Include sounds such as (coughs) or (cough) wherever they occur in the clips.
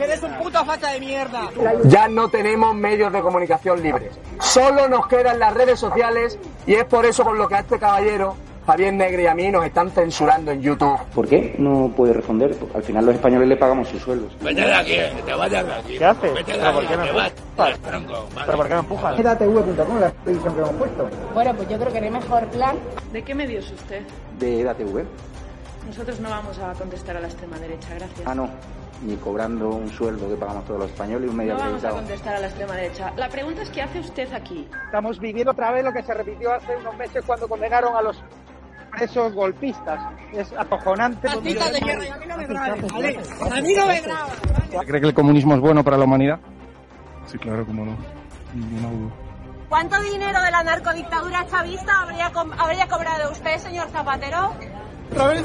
¡Eres un puto facha de mierda! Ya no tenemos medios de comunicación libres. Solo nos quedan las redes sociales y es por eso por lo que a este caballero, Javier Negre y a mí nos están censurando en YouTube. ¿Por qué no puede responder? Al final los españoles le pagamos sus sueldos. Vete de aquí, te vayas de aquí. ¿Qué haces? Vete de ¿Pero por aquí, qué me te vas. empujas? ¿Pero por qué me empujas? edatv.com, la televisión que hemos puesto. Bueno, pues yo creo que no hay mejor plan. ¿De qué medio es usted? De EDATV. Nosotros no vamos a contestar a la extrema derecha, gracias. Ah, no. Ni cobrando un sueldo que pagamos todos los españoles y un medio No vamos a contestar a la extrema derecha. La pregunta es ¿qué hace usted aquí? Estamos viviendo otra vez lo que se repitió hace unos meses cuando condenaron a los presos golpistas. Es acojonante. ¡Racista de a mí no me ¿vale? ¡A mí no me grabas! ¿Cree que el comunismo es bueno para la humanidad? Sí, claro, cómo no. Ninguna duda. ¿Cuánto dinero de la narcodictadura chavista habría, com- habría cobrado usted, señor Zapatero? ¿Otra vez?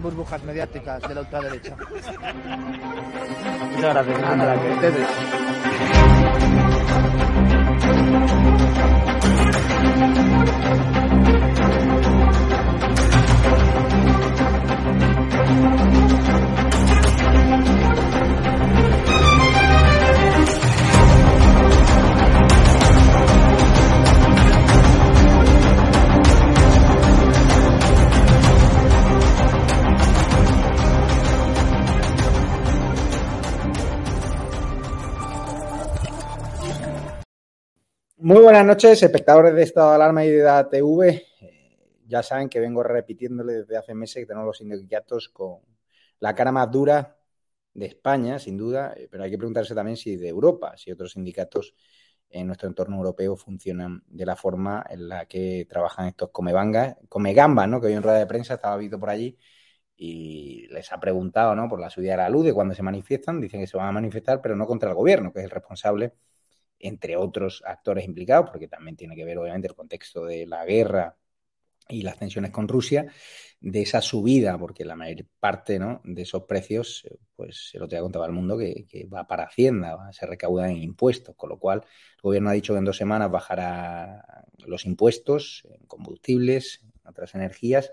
burbujas mediáticas de la ultraderecha. Muchas gracias. Muy buenas noches, espectadores de Estado de Alarma y de DATV. Eh, ya saben que vengo repitiéndole desde hace meses que tenemos los sindicatos con la cara más dura de España, sin duda, eh, pero hay que preguntarse también si de Europa, si otros sindicatos en nuestro entorno europeo funcionan de la forma en la que trabajan estos comebangas, comegambas, ¿no? Que hoy en rueda de prensa estaba visto por allí y les ha preguntado, ¿no? Por la subida de la luz de cuando se manifiestan, dicen que se van a manifestar, pero no contra el gobierno, que es el responsable entre otros actores implicados, porque también tiene que ver obviamente el contexto de la guerra y las tensiones con Rusia, de esa subida, porque la mayor parte ¿no? de esos precios, pues el otro día contaba el mundo que, va para Hacienda, se recaudan en impuestos, con lo cual el gobierno ha dicho que en dos semanas bajará los impuestos en combustibles, en otras energías,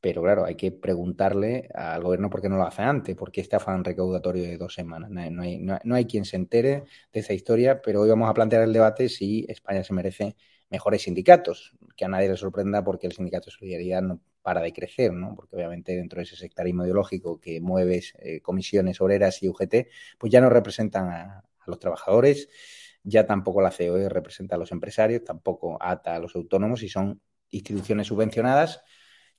pero claro, hay que preguntarle al gobierno por qué no lo hace antes, por qué este afán recaudatorio de dos semanas. No hay, no, no hay, quien se entere de esa historia, pero hoy vamos a plantear el debate si España se merece mejores sindicatos, que a nadie le sorprenda porque el sindicato de solidaridad no para de crecer, ¿no? Porque obviamente dentro de ese sectarismo ideológico que mueve eh, comisiones obreras y UGT, pues ya no representan a, a los trabajadores, ya tampoco la COE representa a los empresarios, tampoco ata a los autónomos y son instituciones subvencionadas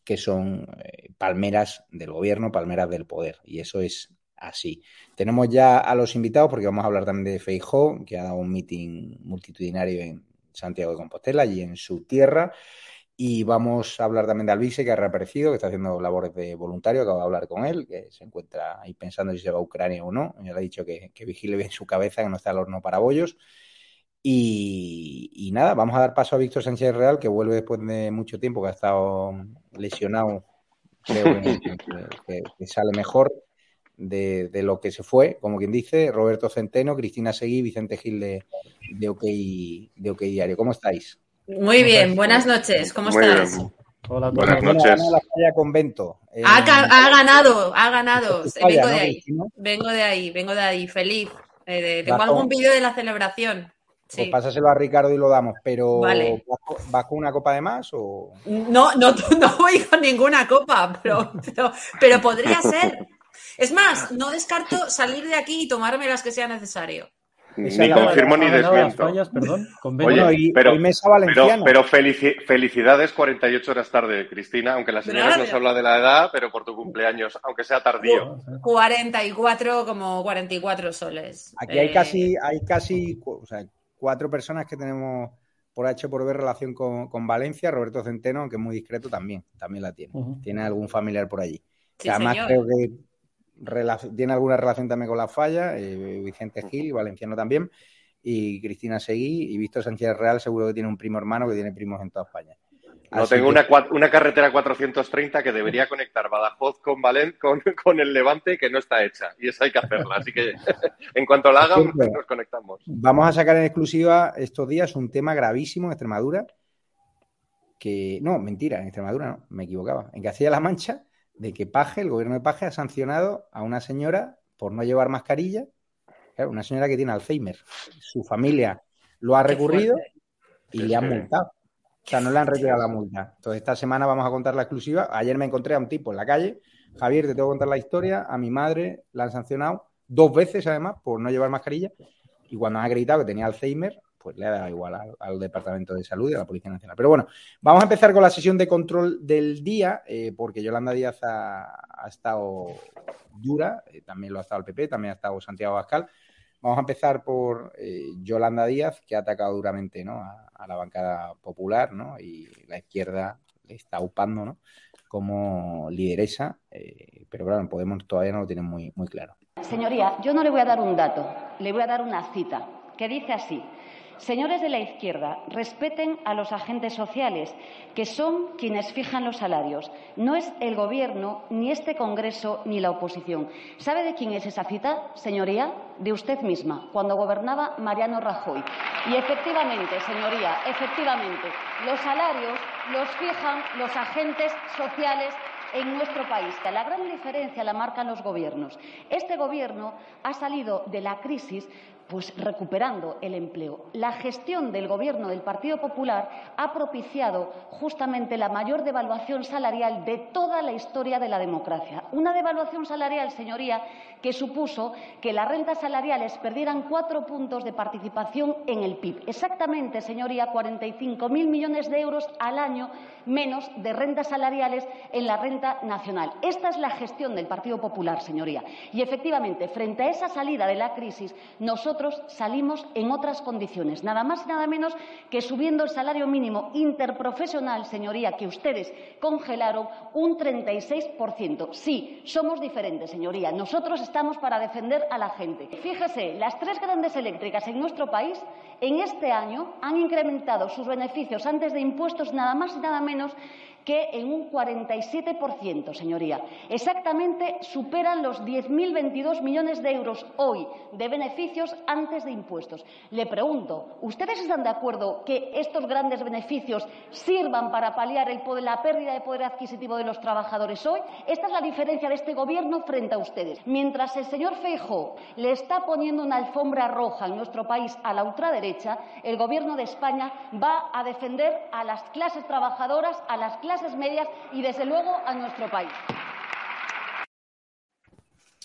que son eh, palmeras del gobierno, palmeras del poder. Y eso es así. Tenemos ya a los invitados, porque vamos a hablar también de Feijó, que ha dado un meeting multitudinario en Santiago de Compostela y en su tierra. Y vamos a hablar también de Alvise, que ha reaparecido, que está haciendo labores de voluntario. Acabo de hablar con él, que se encuentra ahí pensando si se va a Ucrania o no. Ya le ha dicho que, que vigile bien su cabeza, que no está al horno para bollos. Y, y, nada, vamos a dar paso a Víctor Sánchez Real, que vuelve después de mucho tiempo, que ha estado lesionado, creo (laughs) que, que, que sale mejor. de, de lo que se fue, como quien dice, Roberto Centeno, Cristina Seguí, Vicente Gil de, de, OK, de OK Diario. ¿Cómo estáis? Muy bien, buenas noches, ¿cómo Muy estás? bien. Hola, Buenas noches. la falla convento. Eh, Ha, ha ganado, ha ganado. Vengo de ¿no, ahí, vengo de ahí, vengo de ahí, feliz. Eh, de- tengo algún vídeo de la celebración. Pues Sí. pásaselo a Ricardo y lo damos, pero Vale. ¿vas, con- vas con una copa de más o...? No, no, (laughs) no voy con ninguna copa, pero, pero, pero podría ser. Es más, no descarto salir de aquí y tomarme las que sea necesario. Esa Ni la- confirmo ni desmiento. fallas, perdón, convento. Oye, Bueno, y- pero, mesa pero, pero felici- felicidades 48 horas tarde, Cristina, aunque la señora nos habla de la edad, pero por tu cumpleaños, aunque sea tardío. 44 como 44 soles. Aquí hay Eh, casi, hay casi cu- o sea, cuatro personas que tenemos por H por B relación con, con Valencia. Roberto Centeno, aunque es muy discreto, también, también la tiene. Tiene algún familiar por allí. Sí, Que además señor. creo que tiene alguna relación también con la falla, eh, Vicente Gil, valenciano también, y Cristina Seguí, y Víctor Sánchez Real seguro que tiene un primo hermano que tiene primos en toda España. No Así tengo que- una, una carretera 430 que debería (laughs) conectar Badajoz con Valen con, con el Levante que no está hecha y esa hay que hacerla. Así que (laughs) en cuanto la hagan, nos conectamos. Vamos a sacar en exclusiva estos días un tema gravísimo en Extremadura. Que, no, mentira, en Extremadura no, me equivocaba. En Castilla-La Mancha, de que Paje, el gobierno de Paje, ha sancionado a una señora por no llevar mascarilla. Claro, una señora que tiene Alzheimer. Su familia lo ha recurrido y le han multado. O sea, no le han retirado la multa. Entonces, esta semana vamos a contar la exclusiva. Ayer me encontré a un tipo en la calle. Javier, te tengo que contar la historia. A mi madre la han sancionado dos veces, además, por no llevar mascarilla. Y cuando han acreditado que tenía Alzheimer, pues le ha dado igual al, Departamento de Salud y a la Policía Nacional. Pero bueno, vamos a empezar con la sesión de control del día, eh, porque Yolanda Díaz ha, ha estado dura, eh, también lo ha estado el PP, también ha estado Santiago Abascal. Vamos a empezar por eh, Yolanda Díaz, que ha atacado duramente ¿no? a, la bancada popular, ¿no? Y la izquierda le está upando, ¿no? Como lideresa, eh, pero claro, Podemos todavía no lo tienen muy, muy claro. Señoría, yo no le voy a dar un dato, le voy a dar una cita que dice así. Señores de la izquierda, respeten a los agentes sociales, que son quienes fijan los salarios. No es el Gobierno, ni este Congreso, ni la oposición. ¿Sabe de quién es esa cita, señoría? De usted misma, cuando gobernaba Mariano Rajoy. Y efectivamente, señoría, efectivamente, los salarios los fijan los agentes sociales en nuestro país. La gran diferencia la marcan los gobiernos. Este gobierno ha salido de la crisis pues recuperando el empleo. La gestión del gobierno del Partido Popular ha propiciado justamente la mayor devaluación salarial de toda la historia de la democracia. Una devaluación salarial, señoría, que supuso que las rentas salariales perdieran cuatro puntos de participación en el PIB. Exactamente, señoría, 45.000 millones de euros al año menos de rentas salariales en la renta nacional. Esta es la gestión del Partido Popular, señoría. Y efectivamente, frente a esa salida de la crisis, nosotros salimos en otras condiciones, nada más y nada menos que subiendo el salario mínimo interprofesional, señoría, que ustedes congelaron un 36%. Sí, somos diferentes, señoría. Nosotros estamos para defender a la gente. Fíjese, las tres grandes eléctricas en nuestro país en este año han incrementado sus beneficios antes de impuestos nada más y nada menos que en un 47%, señoría. Exactamente superan los 10.022 millones de euros hoy de beneficios antes de impuestos. Le pregunto, ¿ustedes están de acuerdo que estos grandes beneficios sirvan para paliar la pérdida de poder adquisitivo de los trabajadores hoy? Esta es la diferencia de este Gobierno frente a ustedes. Mientras el señor Feijóo le está poniendo una alfombra roja en nuestro país a la ultraderecha, el Gobierno de España va a defender a las clases trabajadoras, a las clases medias y, desde luego, a nuestro país.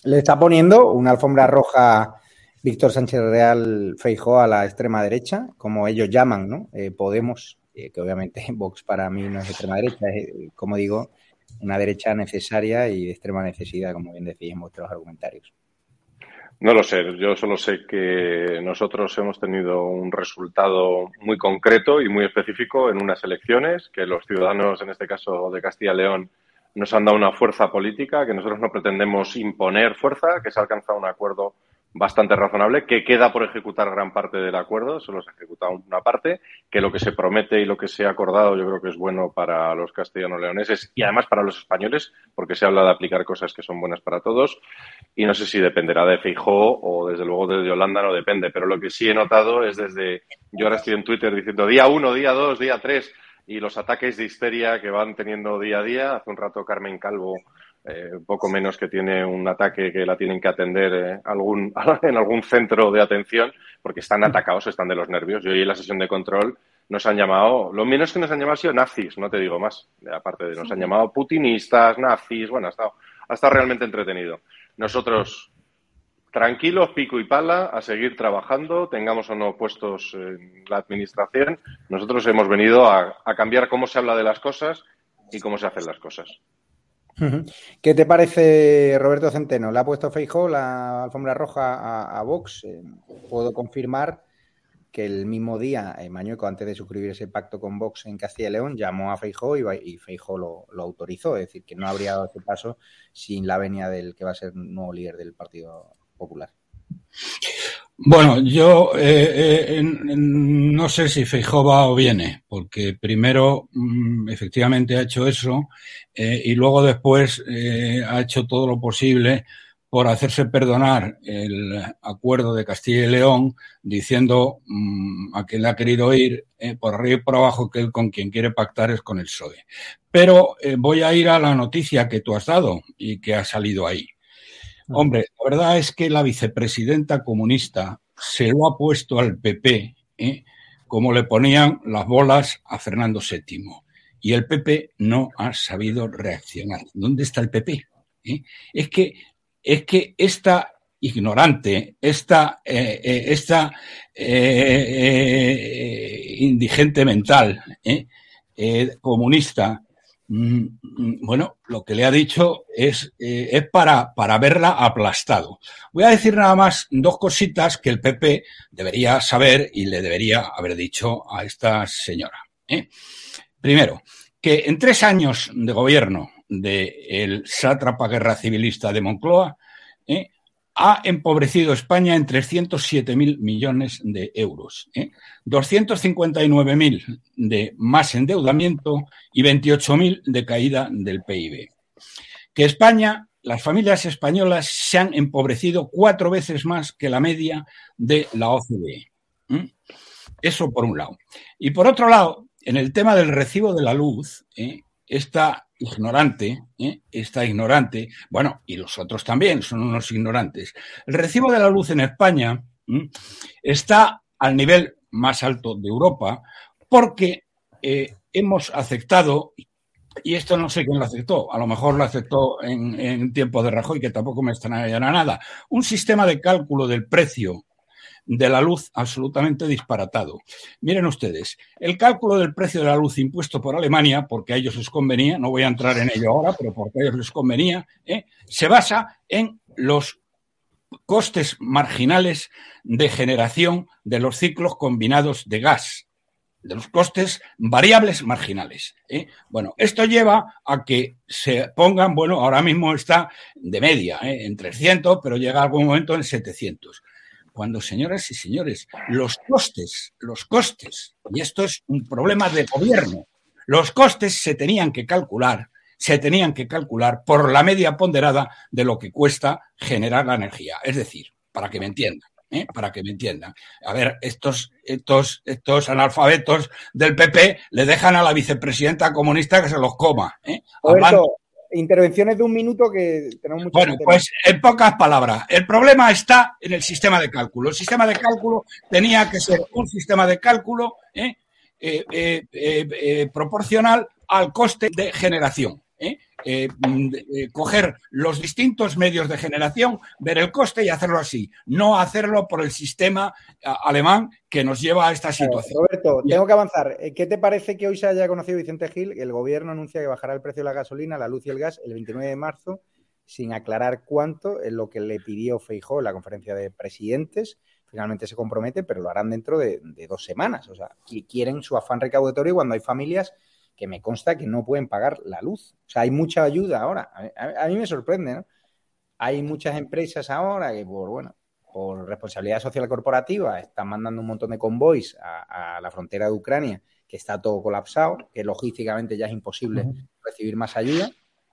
Le está poniendo una alfombra roja Víctor Sánchez Real Feijó a la extrema derecha, como ellos llaman, ¿no? Eh, Podemos, eh, que obviamente (laughs) Vox para mí no es extrema derecha, es, eh, como digo, una derecha necesaria y de extrema necesidad, como bien decís en vuestros argumentarios. No lo sé, yo solo sé que nosotros hemos tenido un resultado muy concreto y muy específico en unas elecciones, que los ciudadanos, en este caso de Castilla y León, nos han dado una fuerza política, que nosotros no pretendemos imponer fuerza, que se ha alcanzado un acuerdo bastante razonable, que queda por ejecutar gran parte del acuerdo, solo se ha ejecutado una parte, que lo que se promete y lo que se ha acordado yo creo que es bueno para los castellano-leoneses y además para los españoles, porque se habla de aplicar cosas que son buenas para todos y no sé si dependerá de Feijó o desde luego desde Holanda, no depende, pero lo que sí he notado es desde, yo ahora estoy en Twitter diciendo día uno, día dos, día tres y los ataques de histeria que van teniendo día a día. Hace un rato Carmen Calvo eh, poco menos que tiene un ataque que la tienen que atender eh, algún, (laughs) en algún centro de atención porque están atacados, están de los nervios. Yo hoy en la sesión de control nos han llamado, lo menos que nos han llamado ha sido nazis, no te digo más, aparte de nos han llamado putinistas, nazis, bueno, ha estado, ha estado realmente entretenido. Nosotros, tranquilos, pico y pala, a seguir trabajando, tengamos o no puestos en la administración, nosotros hemos venido a, a cambiar cómo se habla de las cosas y cómo se hacen las cosas. ¿Qué te parece, Roberto Centeno? ¿Le ha puesto Feijó la alfombra roja a, Vox? Eh, puedo confirmar que el mismo día, eh, Mañueco, antes de suscribir ese pacto con Vox en Castilla y León, llamó a Feijó y, y Feijó lo, autorizó. Es decir, que no habría dado ese paso sin la venia del que va a ser nuevo líder del Partido Popular. Bueno, yo eh, eh, no sé si Feijó va o viene, porque primero mm, efectivamente ha hecho eso eh, y luego después ha hecho todo lo posible por hacerse perdonar el acuerdo de Castilla y León, diciendo mm, a quien le ha querido ir por arriba y por abajo que él con quien quiere pactar es con el PSOE. Pero voy a ir a la noticia que tú has dado y que ha salido ahí. Hombre, la verdad es que la vicepresidenta comunista se lo ha puesto al PP, ¿eh? como le ponían las bolas a Fernando VII. Y el PP no ha sabido reaccionar. ¿Dónde está el PP? ¿Eh? Es que es que esta ignorante, esta, eh, esta indigente mental, comunista, bueno, lo que le ha dicho es, eh, es para, para verla aplastado. Voy a decir nada más dos cositas que el PP debería saber y le debería haber dicho a esta señora. ¿eh? Primero, que en tres años de gobierno del sátrapa guerra civilista de Moncloa, ¿eh? Ha empobrecido España en 307.000 millones de euros, ¿eh? 259.000 de más endeudamiento y 28.000 de caída del PIB. Que España, las familias españolas se han empobrecido cuatro veces más que la media de la OCDE. Eso por un lado. Y por otro lado, en el tema del recibo de la luz, ¿eh? esta ignorante, ¿eh? está ignorante, bueno, y los otros también son unos ignorantes. El recibo de la luz en España está al nivel más alto de Europa porque eh, hemos aceptado, y esto no sé quién lo aceptó, a lo mejor lo aceptó en, en tiempo de Rajoy, que tampoco me extrañará nada, un sistema de cálculo del precio de la luz absolutamente disparatado. Miren ustedes, el cálculo del precio de la luz impuesto por Alemania, porque a ellos les convenía, no voy a entrar en ello ahora, pero porque a ellos les convenía, ¿eh? se basa en los costes marginales de generación de los ciclos combinados de gas, de los costes variables marginales. ¿eh? Bueno, esto lleva a que se pongan, bueno, ahora mismo está de media, ¿eh? en 300, pero llega algún momento en 700 cuando, señoras y señores, los costes, los costes, y esto es un problema de gobierno, los costes se tenían que calcular, se tenían que calcular por la media ponderada de lo que cuesta generar la energía. Es decir, para que me entiendan. ¿eh? para que me entiendan. A ver, estos, estos, estos analfabetos del PP le dejan a la vicepresidenta comunista que se los coma. ¿eh? Intervenciones de un minuto que tenemos mucho Bueno, pues en pocas palabras, el problema está en el sistema de cálculo. El sistema de cálculo tenía que ser un sistema de cálculo ¿eh? Eh, eh, proporcional al coste de generación. Eh, mm, eh, coger los distintos medios de generación, ver el coste y hacerlo así, no hacerlo por el sistema alemán que nos lleva a esta situación. Roberto, tengo que avanzar. Eh, ¿Qué te parece que hoy se haya conocido Vicente Gil? El gobierno anuncia que bajará el precio de la gasolina, la luz y el gas el 29 de marzo, sin aclarar cuánto es lo que le pidió Feijó en la conferencia de presidentes. Finalmente se compromete, pero lo harán dentro de, de dos semanas. O sea, quieren su afán recaudatorio cuando hay familias que me consta que no pueden pagar la luz. O sea, hay mucha ayuda ahora. A, mí me sorprende, ¿no? Hay muchas empresas ahora que, por, bueno, por responsabilidad social corporativa, están mandando un montón de convoys a, a la frontera de Ucrania, que está todo colapsado, que logísticamente ya es imposible recibir más ayuda,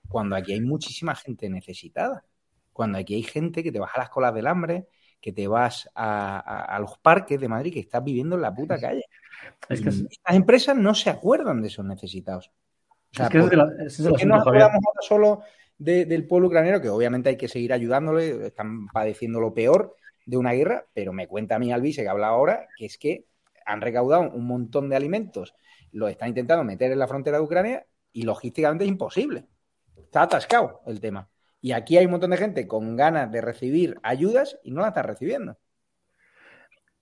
cuando aquí hay muchísima gente necesitada. Cuando aquí hay gente que te vas a las colas del hambre, que te vas a, a- a los parques de Madrid, que estás viviendo en la puta calle. Es que es- Estas empresas no se acuerdan de esos necesitados. O sea, Es que ese es ¿por- el- ese es el por qué asunto, nos acordamos ahora solo de- del pueblo ucraniano, que obviamente hay que seguir ayudándole, están padeciendo lo peor de una guerra, pero me cuenta a mí Alvise, que habla ahora, que es que han recaudado un montón de alimentos, lo están intentando meter en la frontera de Ucrania y logísticamente es imposible. Está atascado el tema. Y aquí hay un montón de gente con ganas de recibir ayudas y no la está recibiendo.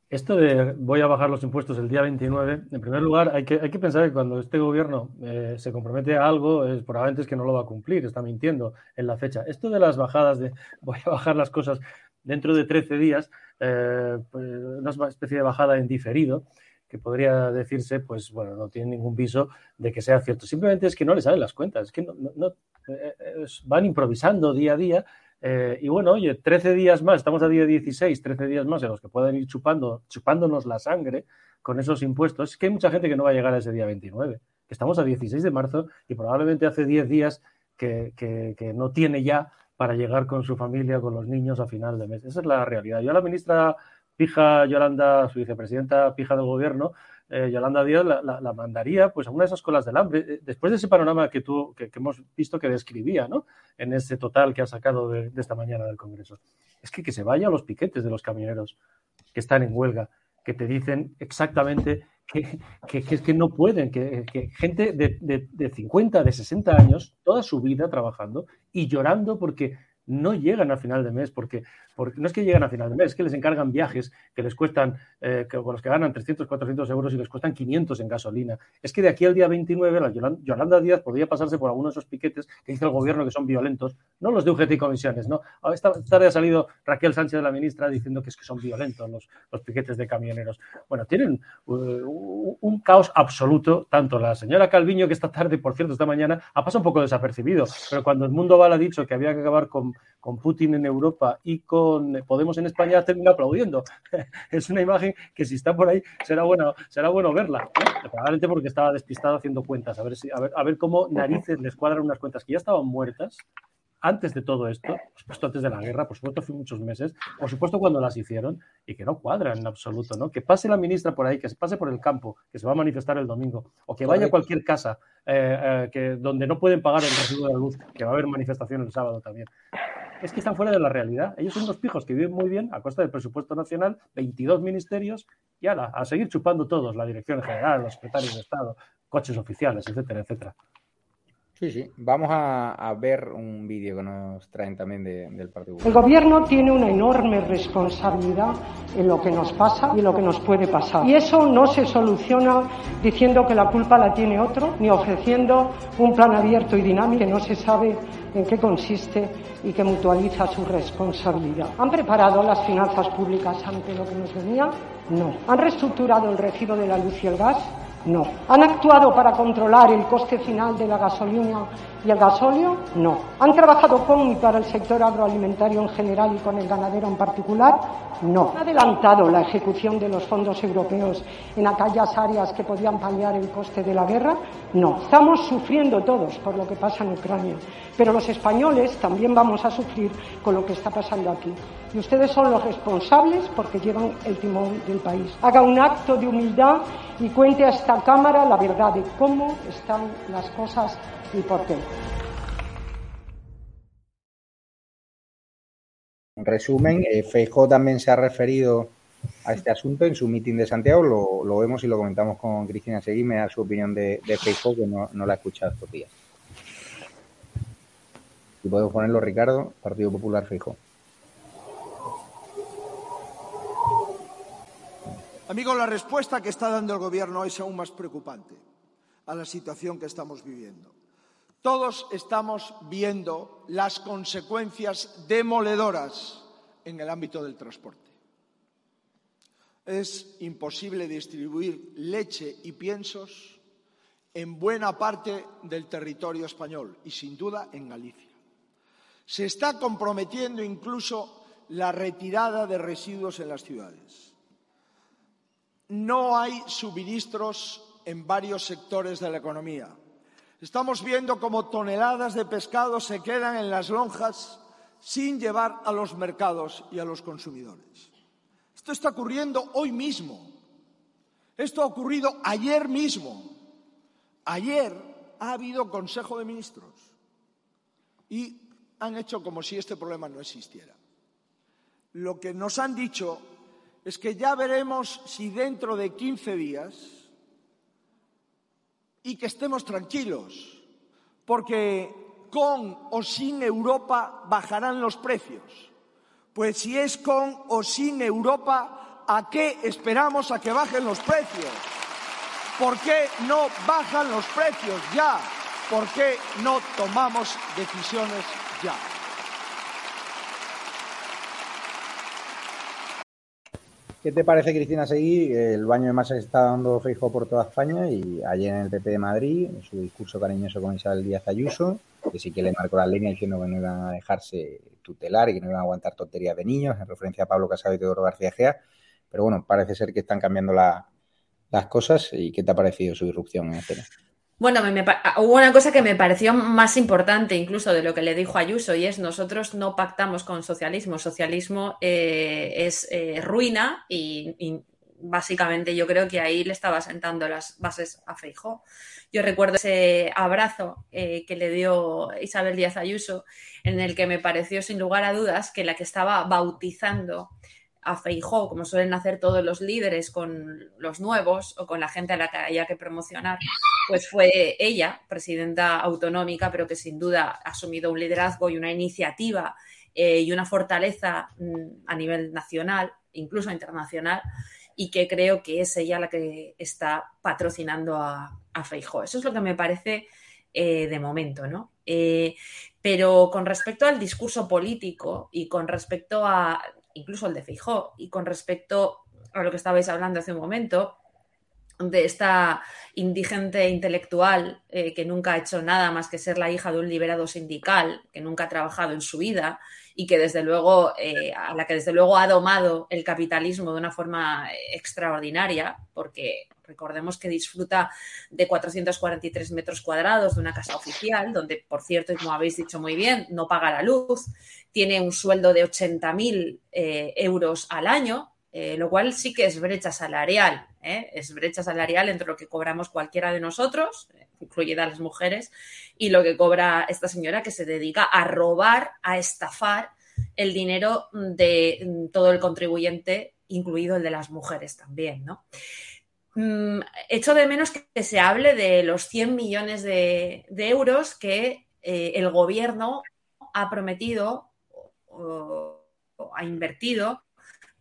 Esto de voy a bajar los impuestos el día 29, en primer lugar, hay que, hay que pensar que cuando este gobierno eh, se compromete a algo, es, probablemente es que no lo va a cumplir, está mintiendo en la fecha. Esto de las bajadas de (laughs) voy a bajar las cosas dentro de 13 días, eh, pues, una especie de bajada en diferido, que podría decirse, pues bueno, no tiene ningún viso de que sea cierto. Simplemente es que no le salen las cuentas, es que no, eh, eh, van improvisando día a día eh, y bueno, oye, 13 días más, estamos a día 16, 13 días más en los que pueden ir chupando, chupándonos la sangre con esos impuestos. Es que hay mucha gente que no va a llegar a ese día 29, que estamos a 16 de marzo y probablemente hace 10 días que, que- que no tiene ya para llegar con su familia, con los niños a final de mes. Esa es la realidad. Yo a la ministra Pija Yolanda, su vicepresidenta Pija del Gobierno, eh, Yolanda Díaz, la, mandaría pues, a una de esas colas del hambre, eh, después de ese panorama que, tú, que, hemos visto que describía ¿no? en ese total que ha sacado de, esta mañana del Congreso. Es que, que se vaya a los piquetes de los camioneros que están en huelga, que te dicen exactamente que, que, que que no pueden, que, que gente de, de, de 50, de 60 años, toda su vida trabajando y llorando porque no llegan a final de mes, porque, porque no es que llegan a final de mes, es que les encargan viajes que les cuestan, eh, con los que ganan 300, 400 euros y les cuestan 500 en gasolina. Es que de aquí al día 29, la Yolan- Yolanda Díaz podría pasarse por alguno de esos piquetes que dice el gobierno que son violentos, no los de UGT y comisiones, ¿no? Ahora Esta tarde ha salido Raquel Sánchez, la ministra, diciendo que es que son violentos los, los piquetes de camioneros. Bueno, tienen uh, un caos absoluto, tanto la señora Calviño, que esta tarde, por cierto, esta mañana, ha pasado un poco desapercibido, pero cuando el mundo Val ha dicho que había que acabar con, con Putin en Europa y con Podemos en España, ha terminado aplaudiendo. (laughs) es una imagen que si está por ahí será bueno, será bueno verla. ¿eh? Probablemente porque estaba despistado haciendo cuentas, a ver, si, a, ver, a ver cómo narices les cuadran unas cuentas que ya estaban muertas antes de todo esto, por supuesto antes de la guerra, por supuesto hace muchos meses, por supuesto cuando las hicieron y que no cuadran en absoluto, ¿no? Que pase la ministra por ahí, que se pase por el campo, que se va a manifestar el domingo, o que vaya a cualquier casa eh, eh, que, donde no pueden pagar el recibo de la luz, que va a haber manifestación el sábado también. Es que están fuera de la realidad. Ellos son unos pijos que viven muy bien a costa del presupuesto nacional, 22 ministerios, y ala, a seguir chupando todos, la dirección general, los secretarios de Estado, coches oficiales, etcétera, etcétera. Sí, sí. Vamos a, a ver un vídeo que nos traen también de- del Partido El gobierno tiene una enorme responsabilidad en lo que nos pasa y en lo que nos puede pasar. Y eso no se soluciona diciendo que la culpa la tiene otro, ni ofreciendo un plan abierto y dinámico que no se sabe en qué consiste y que mutualiza su responsabilidad. ¿Han preparado las finanzas públicas ante lo que nos venía? No. ¿Han reestructurado el recibo de la luz y el gas? No. ¿Han actuado para controlar el coste final de la gasolina y el gasóleo? No. ¿Han trabajado con y para el sector agroalimentario en general y con el ganadero en particular? No. ¿Han adelantado la ejecución de los fondos europeos en aquellas áreas que podían paliar el coste de la guerra? No. Estamos sufriendo todos por lo que pasa en Ucrania, pero los españoles también vamos a sufrir con lo que está pasando aquí. Y ustedes son los responsables porque llevan el timón del país. Haga un acto de humildad y cuente a esta Cámara la verdad de cómo están las cosas y por qué. En resumen, eh, Feijóo también se ha referido a este asunto en su mitin de Santiago. Lo, lo vemos y lo comentamos con Cristina Seguí, me da su opinión de, de Feijóo, que no, no la he escuchado estos días. Si podemos ponerlo, Ricardo, Partido Popular Feijóo. Amigos, la respuesta que está dando el Gobierno es aún más preocupante a la situación que estamos viviendo. Todos estamos viendo las consecuencias demoledoras en el ámbito del transporte. Es imposible distribuir leche y piensos en buena parte del territorio español y, sin duda, en Galicia. Se está comprometiendo incluso la retirada de residuos en las ciudades. No hay suministros en varios sectores de la economía. Estamos viendo cómo toneladas de pescado se quedan en las lonjas sin llevar a los mercados y a los consumidores. Esto está ocurriendo hoy mismo. Esto ha ocurrido ayer mismo. Ayer ha habido Consejo de Ministros y han hecho como si este problema no existiera. Lo que nos han dicho es que ya veremos si dentro de 15 días y que estemos tranquilos, porque con o sin Europa bajarán los precios. Pues si es con o sin Europa, ¿a qué esperamos a que bajen los precios? ¿Por qué no bajan los precios ya? ¿Por qué no tomamos decisiones ya? ¿Qué te parece, Cristina Seguí? El baño de masa que está dando Feijóo por toda España y ayer en el PP de Madrid, en su discurso cariñoso con Isabel Díaz Ayuso, que sí que le marcó la línea diciendo que no iban a dejarse tutelar y que no iban a aguantar tonterías de niños, en referencia a Pablo Casado y Teodoro García Gea. Pero bueno, parece ser que están cambiando las cosas. ¿Y qué te ha parecido su irrupción en escena? Bueno, me, hubo una cosa que me pareció más importante incluso de lo que le dijo Ayuso y es nosotros no pactamos con socialismo. Socialismo eh, es eh, ruina y, y, básicamente yo creo que ahí le estaba sentando las bases a Feijó. Yo recuerdo ese abrazo eh, que le dio Isabel Díaz Ayuso en el que me pareció sin lugar a dudas que la que estaba bautizando a Feijó, como suelen hacer todos los líderes con los nuevos o con la gente a la que haya que promocionar, pues fue ella, presidenta autonómica, pero que sin duda ha asumido un liderazgo y una iniciativa eh, y una fortaleza mm, a nivel nacional, incluso internacional, y que creo que es ella la que está patrocinando a, a Feijó. Eso es lo que me parece eh, de momento, ¿no? Eh, pero con respecto al discurso político y con respecto a incluso el de Feijó y con respecto a lo que estabais hablando hace un momento, de esta indigente intelectual eh, que nunca ha hecho nada más que ser la hija de un liberado sindical, que nunca ha trabajado en su vida y que desde luego, eh, a la que desde luego ha domado el capitalismo de una forma extraordinaria, porque recordemos que disfruta de 443 metros cuadrados de una casa oficial, donde, por cierto, y como habéis dicho muy bien, no paga la luz, tiene un sueldo de 80.000 eh, euros al año, eh, lo cual sí que es brecha salarial, ¿eh? es brecha salarial entre lo que cobramos cualquiera de nosotros, incluida las mujeres, y lo que cobra esta señora que se dedica a robar, a estafar el dinero de todo el contribuyente, incluido el de las mujeres también, ¿no? Mm, echo de menos que se hable de los 100 millones de, euros que eh, el gobierno ha prometido o, o ha invertido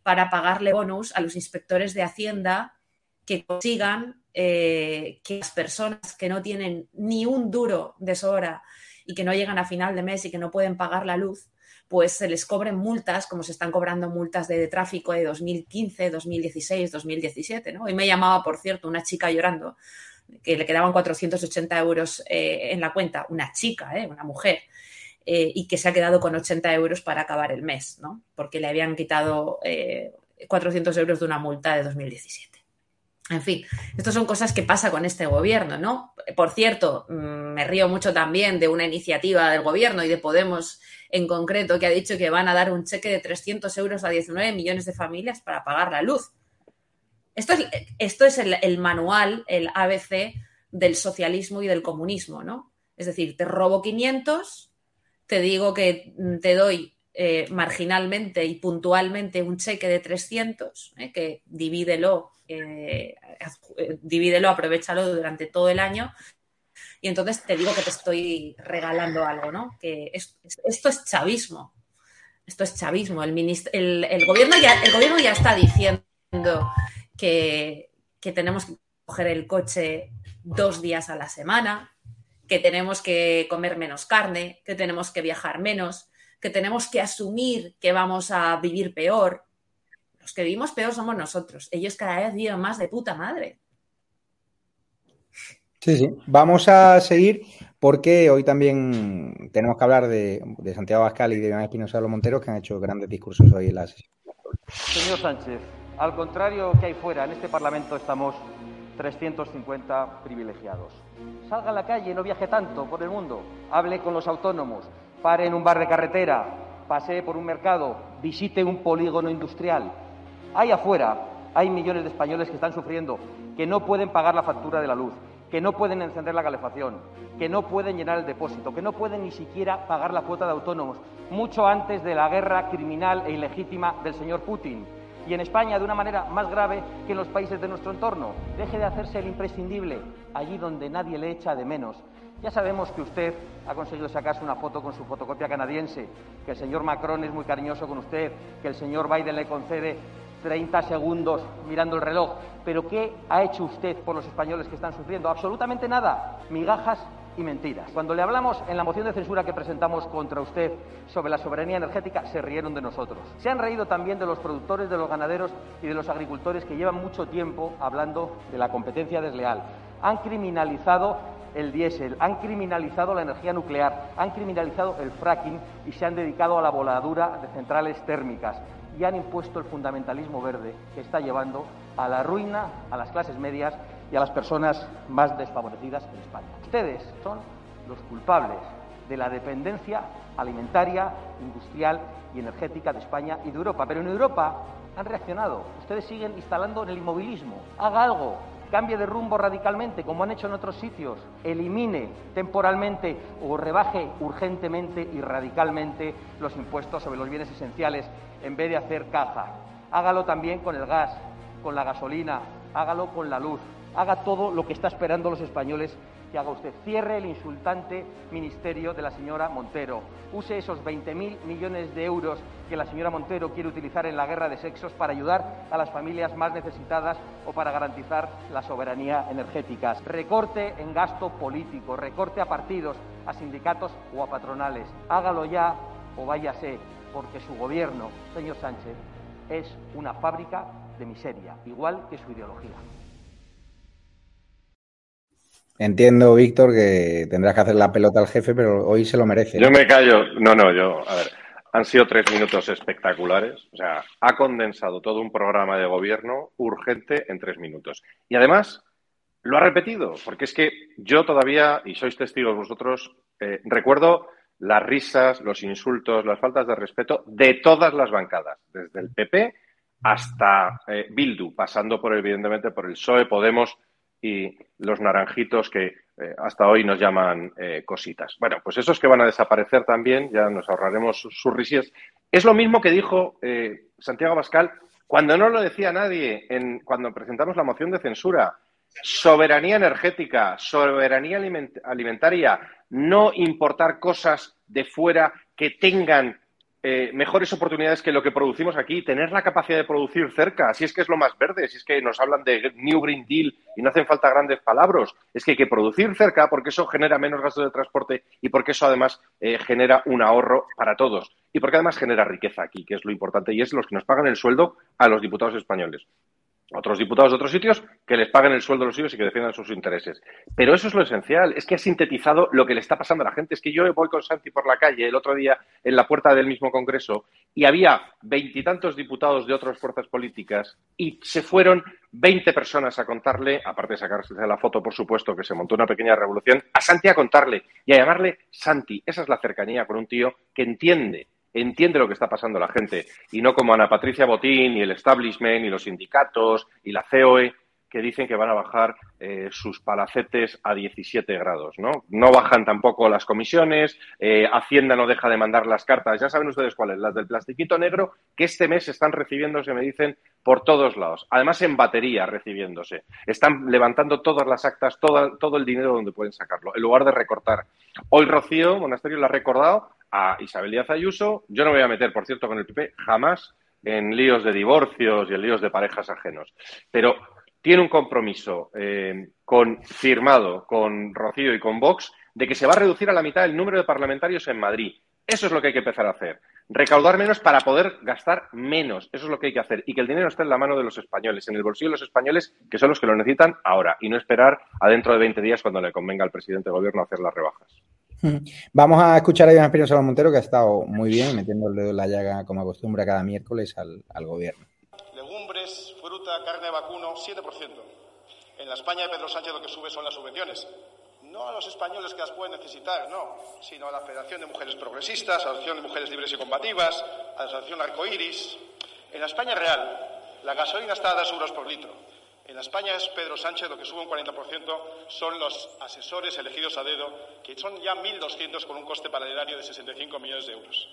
para pagarle bonus a los inspectores de Hacienda que consigan eh, que las personas que no tienen ni un duro de sobra y que no llegan a final de mes y que no pueden pagar la luz, pues se les cobren multas, como se están cobrando multas de, tráfico de 2015, 2016, 2017. ¿no? Hoy me llamaba, por cierto, una chica llorando que le quedaban 480 euros eh, en la cuenta, una chica, ¿eh? una mujer, eh, y que se ha quedado con 80 euros para acabar el mes, ¿no? porque le habían quitado 400 euros de una multa de 2017. En fin, estas son cosas que pasa con este gobierno, ¿no? Por cierto, mm, me río mucho también de una iniciativa del gobierno y de Podemos en concreto que ha dicho que van a dar un cheque de 300 euros a 19 millones de familias para pagar la luz. Esto es, esto es el, manual, el ABC del socialismo y del comunismo, ¿no? Es decir, te robo 500, te digo que te doy eh, marginalmente y puntualmente un cheque de 300, eh, que divídelo, eh, divídelo, aprovechalo durante todo el año. Y entonces te digo que te estoy regalando algo, ¿no? Que es, esto es chavismo. Esto es chavismo. El, el, el, gobierno, ya, el gobierno ya está diciendo que, que tenemos que coger el coche dos días a la semana, que tenemos que comer menos carne, que tenemos que viajar menos, que tenemos que asumir que vamos a vivir peor. Los que vivimos peor somos nosotros. Ellos cada vez viven más de puta madre. Sí, sí. Vamos a seguir porque hoy también tenemos que hablar de, Santiago Bascal y de Iván Espinosa de los Monteros, que han hecho grandes discursos hoy en la sesión. Señor Sánchez, al contrario que hay fuera, en este Parlamento estamos 350 privilegiados. Salga a la calle, no viaje tanto por el mundo, hable con los autónomos, pare en un bar de carretera, pasee por un mercado, visite un polígono industrial. Ahí afuera hay millones de españoles que están sufriendo, que no pueden pagar la factura de la luz, que no pueden encender la calefacción, que no pueden llenar el depósito, que no pueden ni siquiera pagar la cuota de autónomos, mucho antes de la guerra criminal e ilegítima del señor Putin. Y en España de una manera más grave que en los países de nuestro entorno. Deje de hacerse el imprescindible allí donde nadie le echa de menos. Ya sabemos que usted ha conseguido sacarse una foto con su fotocopia canadiense, que el señor Macron es muy cariñoso con usted, que el señor Biden le concede 30 segundos mirando el reloj. Pero ¿qué ha hecho usted por los españoles que están sufriendo? Absolutamente nada. Migajas y mentiras. Cuando le hablamos en la moción de censura que presentamos contra usted sobre la soberanía energética, se rieron de nosotros. Se han reído también de los productores, de los ganaderos y de los agricultores que llevan mucho tiempo hablando de la competencia desleal. Han criminalizado el diésel, han criminalizado la energía nuclear, han criminalizado el fracking y se han dedicado a la voladura de centrales térmicas y han impuesto el fundamentalismo verde que está llevando a la ruina a las clases medias y a las personas más desfavorecidas en España. Ustedes son los culpables de la dependencia alimentaria, industrial y energética de España y de Europa. Pero en Europa han reaccionado. Ustedes siguen instalando en el inmovilismo. Haga algo, cambie de rumbo radicalmente, como han hecho en otros sitios, elimine temporalmente o rebaje urgentemente y radicalmente los impuestos sobre los bienes esenciales en vez de hacer caja. Hágalo también con el gas, con la gasolina, hágalo con la luz, haga todo lo que está esperando los españoles que haga usted. Cierre el insultante ministerio de la señora Montero. Use esos 20.000 millones de euros que la señora Montero quiere utilizar en la guerra de sexos para ayudar a las familias más necesitadas o para garantizar la soberanía energética. Recorte en gasto político, recorte a partidos, a sindicatos o a patronales. Hágalo ya o váyase, porque su gobierno, señor Sánchez, es una fábrica de miseria, igual que su ideología. Entiendo, Víctor, que tendrás que hacer la pelota al jefe, pero hoy se lo merece. Yo me callo. No, no, yo. A ver, han sido tres minutos espectaculares. O sea, ha condensado todo un programa de gobierno urgente en tres minutos. Y además, lo ha repetido, porque es que yo todavía, y sois testigos vosotros, eh, recuerdo las risas, los insultos, las faltas de respeto de todas las bancadas, desde el PP hasta eh, Bildu, pasando por, evidentemente, por el PSOE, Podemos y los naranjitos que eh, hasta hoy nos llaman eh, cositas. Bueno, pues esos que van a desaparecer también, ya nos ahorraremos sus, risas. Es lo mismo que dijo eh, Santiago Bascal cuando no lo decía nadie en, cuando presentamos la moción de censura. Soberanía energética, soberanía alimentaria, no importar cosas de fuera que tengan eh, mejores oportunidades que lo que producimos aquí, tener la capacidad de producir cerca, si es que es lo más verde, si es que nos hablan de New Green Deal y no hacen falta grandes palabras, es que hay que producir cerca porque eso genera menos gastos de transporte y porque eso además eh, genera un ahorro para todos y porque además genera riqueza aquí, que es lo importante y es los que nos pagan el sueldo a los diputados españoles otros diputados de otros sitios que les paguen el sueldo a los suyos y que defiendan sus intereses. Pero eso es lo esencial, es que ha sintetizado lo que le está pasando a la gente. Es que yo voy con Santi por la calle el otro día en la puerta del mismo Congreso y había veintitantos diputados de otras fuerzas políticas y se fueron veinte personas a contarle, aparte de sacarse la foto, por supuesto, que se montó una pequeña revolución, a Santi a contarle y a llamarle Santi. Esa es la cercanía con un tío que entiende entiende lo que está pasando la gente y no como Ana Patricia Botín y el establishment y los sindicatos y la COE que dicen que van a bajar eh, sus palacetes a 17 grados, ¿no? No bajan tampoco las comisiones, eh, Hacienda no deja de mandar las cartas, ya saben ustedes cuáles, las del plastiquito negro, que este mes están recibiéndose, me dicen, por todos lados, además en batería recibiéndose. Están levantando todas las actas, todo, todo el dinero donde pueden sacarlo, en lugar de recortar. Hoy Rocío Monasterio lo ha recordado, a Isabel Díaz Ayuso. Yo no me voy a meter, por cierto, con el PP jamás en líos de divorcios y en líos de parejas ajenos. Pero tiene un compromiso eh, con, firmado con Rocío y con Vox de que se va a reducir a la mitad el número de parlamentarios en Madrid. Eso es lo que hay que empezar a hacer. recaudar menos para poder gastar menos. Eso es lo que hay que hacer. Y que el dinero esté en la mano de los españoles, en el bolsillo de los españoles, que son los que lo necesitan ahora, y no esperar a dentro de 20 días cuando le convenga al presidente de gobierno hacer las rebajas. Vamos a escuchar a Iván Espinosa Montero, que ha estado muy bien metiendo el dedo en la llaga, como acostumbra cada miércoles, al, gobierno. Legumbres, fruta, carne vacuno, 7%. En la España de Pedro Sánchez lo que sube son las subvenciones no a los españoles que las pueden necesitar, no, sino a la Federación de Mujeres Progresistas, a la Asociación de Mujeres Libres y Combativas, a la Asociación Arcoiris. En la España real, la gasolina está a 2 euros por litro. En la España es Pedro Sánchez, lo que sube un 40% son los asesores elegidos a dedo, que son ya 1.200 con un coste paralelario de 65 millones de euros.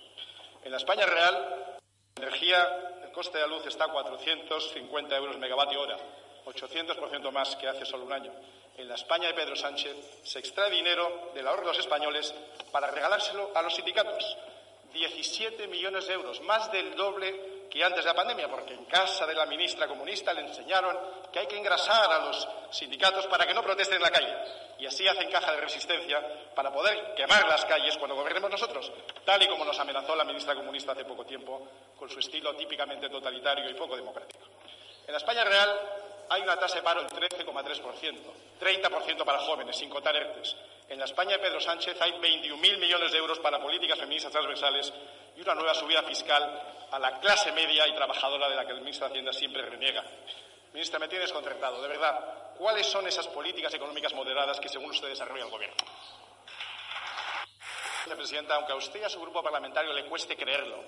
En la España real, la energía, el coste de la luz está a 450 euros megavatio hora, 800% más que hace solo un año en la España de Pedro Sánchez se extrae dinero del ahorro de los españoles para regalárselo a los sindicatos. 17 millones de euros, más del doble que antes de la pandemia, porque en casa de la ministra comunista le enseñaron que hay que engrasar a los sindicatos para que no protesten en la calle. Y así hacen caja de resistencia para poder quemar las calles cuando gobernemos nosotros, tal y como nos amenazó la ministra comunista hace poco tiempo con su estilo típicamente totalitario y poco democrático. En España real hay una tasa de paro del 13,3%, 30% para jóvenes, sin contar ERTES. En la España de Pedro Sánchez hay 21.000 millones de euros para políticas feministas transversales y una nueva subida fiscal a la clase media y trabajadora de la que el ministro de Hacienda siempre reniega. Ministra, me tiene desconcertado. De verdad, ¿cuáles son esas políticas económicas moderadas que según usted desarrolla el Gobierno? Presidenta, aunque a usted y a su grupo parlamentario le cueste creerlo.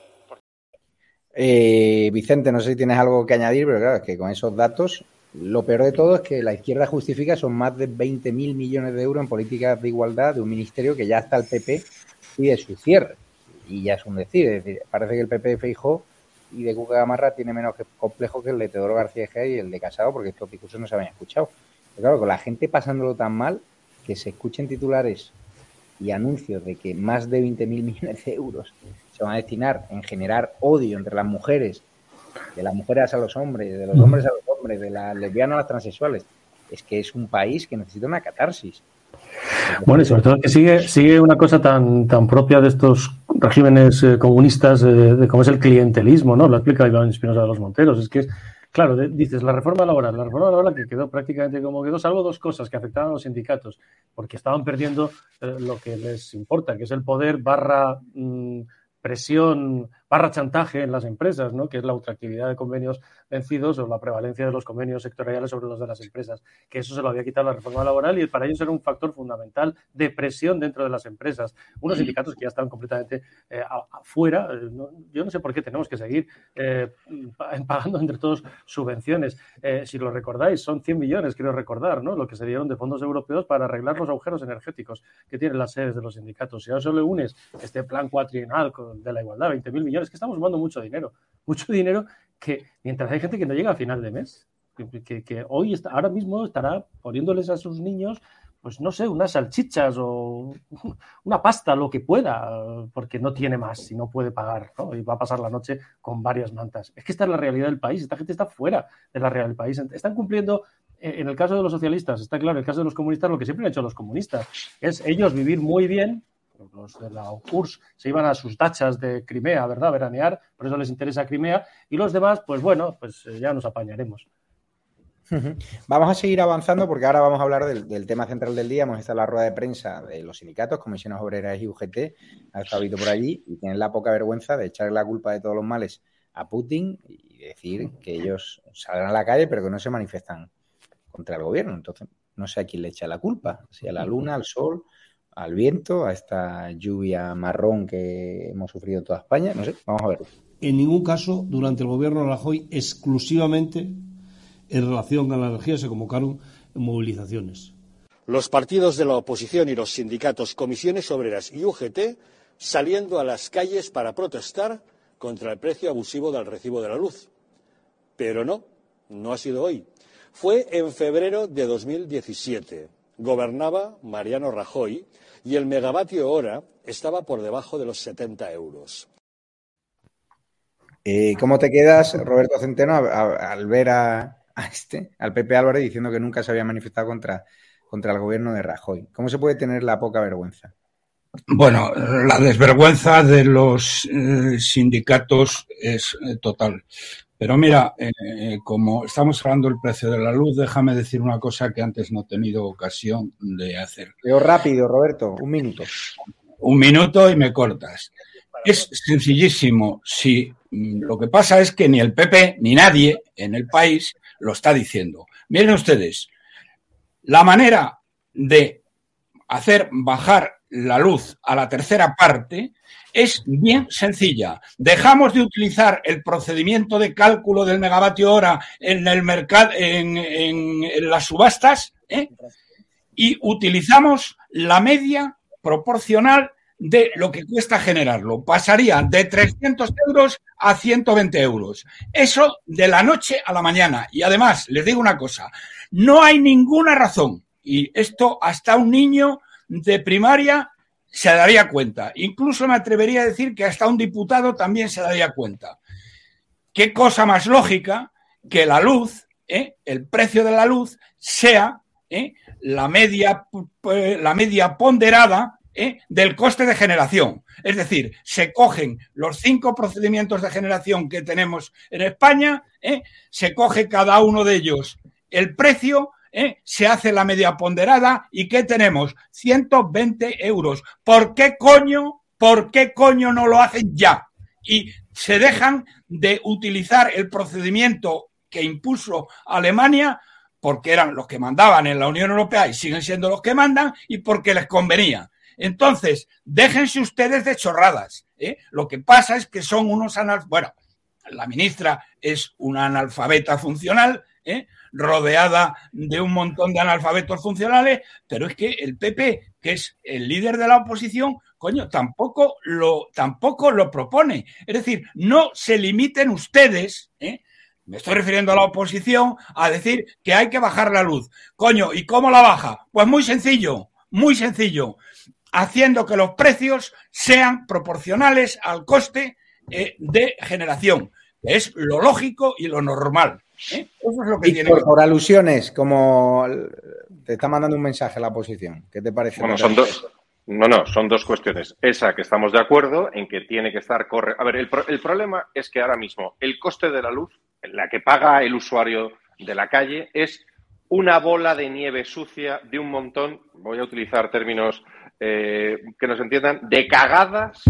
Eh, Vicente, no sé si tienes algo que añadir, pero claro, es que con esos datos lo peor de todo es que la izquierda justifica son más de 20.000 millones de euros en políticas de igualdad de un ministerio que ya está el PP y de su cierre. Y ya es un decir, es decir, parece que el PP de Feijó y de Cuca Gamarra tiene menos complejo que el de Teodoro García Ejea y el de Casado, porque estos discursos no se habían escuchado. Pero claro, con la gente pasándolo tan mal, que se escuchen titulares y anuncios de que más de 20.000 (laughs) millones de euros se van a destinar en generar odio entre las mujeres de las mujeres a los hombres, de los hombres a los hombres, de las lesbianas a las transexuales. Es que es un país que necesita una catarsis. Bueno, y sobre todo que sigue, sigue una cosa tan, tan propia de estos regímenes eh, comunistas, eh, de cómo es el clientelismo, ¿no? Lo explica Iván Espinosa de los Monteros. Es que claro, dices, la reforma laboral, la reforma laboral que quedó prácticamente como quedó, salvo dos cosas que afectaban a los sindicatos, porque estaban perdiendo eh, lo que les importa, que es el poder barra mm, presión barra chantaje en las empresas, ¿no? que es la ultraactividad de convenios vencidos o la prevalencia de los convenios sectoriales sobre los de las empresas, que eso se lo había quitado la reforma laboral y para ellos era un factor fundamental de presión dentro de las empresas. Unos sindicatos que ya están completamente eh, afuera, eh, yo no sé por qué tenemos que seguir eh, (laughs) pagando entre todos subvenciones. si lo recordáis, son 100 millones, quiero recordar, ¿no? lo que se dieron de fondos europeos para arreglar los agujeros energéticos que tienen las sedes de los sindicatos. Si ahora solo unes este plan cuatrienal de la igualdad, 20.000 millones, es que estamos sumando mucho dinero, mucho (laughs) dinero que mientras hay gente que no llega a final de mes, que, hoy está, ahora mismo estará poniéndoles a sus niños, pues no sé, unas salchichas o (laughs) una pasta, lo que pueda, porque no tiene más y no puede pagar, ¿no? Y va a pasar la noche con varias mantas. Es que esta es la realidad del país, esta gente está fuera de la realidad del país. Están cumpliendo eh, en el caso de los socialistas, está claro, en el caso de los comunistas, lo que siempre han hecho los comunistas, es ellos vivir muy bien los de la URSS se iban a sus dachas de Crimea, ¿verdad? Veranear, por eso les interesa Crimea. Y los demás, pues bueno, pues eh, ya nos apañaremos. Vamos a seguir avanzando porque ahora vamos a hablar del, tema central del día. Hemos estado en la rueda de prensa de los sindicatos, comisiones obreras y UGT. Ha estado por allí y tienen la poca vergüenza de echarle la culpa de todos los males a Putin y decir que ellos salgan a la calle pero que no se manifiestan contra el gobierno. Entonces, no sé a quién le echa la culpa, si a la luna, al sol al viento, a esta lluvia marrón que hemos sufrido en toda España. No sé, vamos a ver. En ningún caso, durante el gobierno de Rajoy, exclusivamente en relación con la energía, se convocaron movilizaciones. Los partidos de la oposición y los sindicatos, comisiones obreras y UGT saliendo a las calles para protestar contra el precio abusivo del recibo de la luz. Pero no, no ha sido hoy. Fue en febrero de 2017 gobernaba Mariano Rajoy y el megavatio hora estaba por debajo de los 70 euros. Eh, ¿Cómo te quedas, Roberto Centeno, al ver a, este, al Pepe Álvarez diciendo que nunca se había manifestado contra, contra el gobierno de Rajoy? ¿Cómo se puede tener la poca vergüenza? Bueno, la desvergüenza de los eh, sindicatos es eh, total. Pero mira, eh, como estamos hablando del precio de la luz, déjame decir una cosa que antes no he tenido ocasión de hacer. Leo rápido, Roberto, un minuto. Un minuto y me cortas. Es sencillísimo. Si mm, lo que pasa es que ni el PP ni nadie en el país lo está diciendo. Miren ustedes, la manera de hacer bajar la luz a la tercera parte es bien sencilla. Dejamos de utilizar el procedimiento de cálculo del megavatio hora en el mercado, en, las subastas, ¿eh? y utilizamos la media proporcional de lo que cuesta generarlo. Pasaría de 300 euros a 120 euros. Eso de la noche a la mañana. Y además, les digo una cosa, no hay ninguna razón, y esto hasta un niño de primaria se daría cuenta. Incluso me atrevería a decir que hasta un diputado también se daría cuenta. ¿Qué cosa más lógica que la luz, ¿eh? el precio de la luz, sea ¿eh? la, media, la media ponderada ¿eh? del coste de generación? Es decir, se cogen los cinco procedimientos de generación que tenemos en España, se coge cada uno de ellos el precio ¿eh? se hace la media ponderada y ¿qué tenemos? 120 euros. ¿Por qué coño, por qué coño no lo hacen ya? Y se dejan de utilizar el procedimiento que impuso Alemania porque eran los que mandaban en la Unión Europea y siguen siendo los que mandan y porque les convenía. Entonces, déjense ustedes de chorradas. ¿eh? Lo que pasa es que son unos analfabetas. Bueno, la ministra es una analfabeta funcional, ¿eh? rodeada de un montón de analfabetos funcionales, pero es que el PP, que es el líder de la oposición, coño, tampoco lo, tampoco lo propone. Es decir, no se limiten ustedes, ¿eh? me estoy refiriendo a la oposición, a decir que hay que bajar la luz. Coño, ¿y cómo la baja? Pues muy sencillo, muy sencillo, haciendo que los precios sean proporcionales al coste eh, de generación, es lo lógico y lo normal. ¿Eh? Eso es lo que tiene por, alusiones, como te está mandando un mensaje la oposición. ¿Qué te parece? Bueno, son dos. No, no, son dos cuestiones. Esa que estamos de acuerdo en que tiene que estar corre. A ver, el, el problema es que ahora mismo el coste de la luz, la que paga el usuario de la calle, es una bola de nieve sucia de un montón, voy a utilizar términos eh, que nos entiendan, de cagadas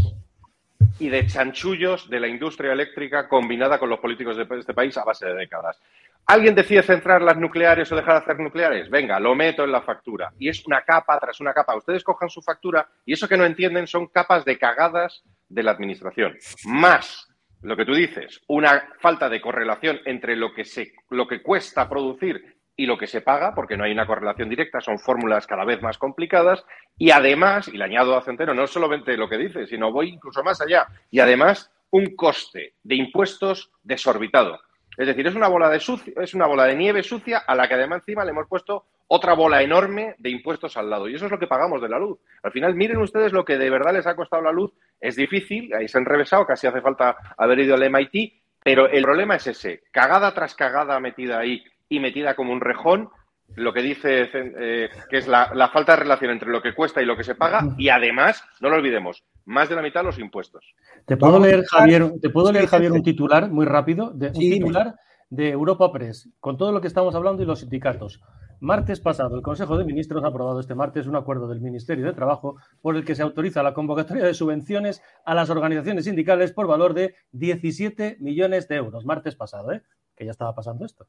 y de chanchullos de la industria eléctrica combinada con los políticos de este país a base de décadas. ¿Alguien decide centrar las nucleares o dejar de hacer nucleares? Venga, lo meto en la factura. Y es una capa tras una capa. Ustedes cojan su factura y eso que no entienden son capas de cagadas de la administración. Más lo que tú dices, una falta de correlación entre lo que, se, lo que cuesta producir y lo que se paga, porque no hay una correlación directa, son fórmulas cada vez más complicadas, y además, y le añado a Centeno, no solamente lo que dice, sino voy incluso más allá, y además un coste de impuestos desorbitado. Es decir, es una bola de es una bola de nieve sucia a la que además encima le hemos puesto otra bola enorme de impuestos al lado. Y eso es lo que pagamos de la luz. Al final, miren ustedes lo que de verdad les ha costado la luz. Es difícil, ahí se han revesado, casi hace falta haber ido al MIT, pero el problema es ese, cagada tras cagada metida ahí y metida como un rejón, lo que dice eh, que es la, falta de relación entre lo que cuesta y lo que se paga y además, no lo olvidemos, más de la mitad los impuestos. ¿Te puedo leer, Javier, ¿te puedo leer, Javier un titular muy rápido? De, un titular de Europa Press, con todo lo que estamos hablando y los sindicatos. Martes pasado, el Consejo de Ministros ha aprobado este martes un acuerdo del Ministerio de Trabajo por el que se autoriza la convocatoria de subvenciones a las organizaciones sindicales por valor de 17 millones de euros. Martes pasado, ¿eh? Que ya estaba pasando esto.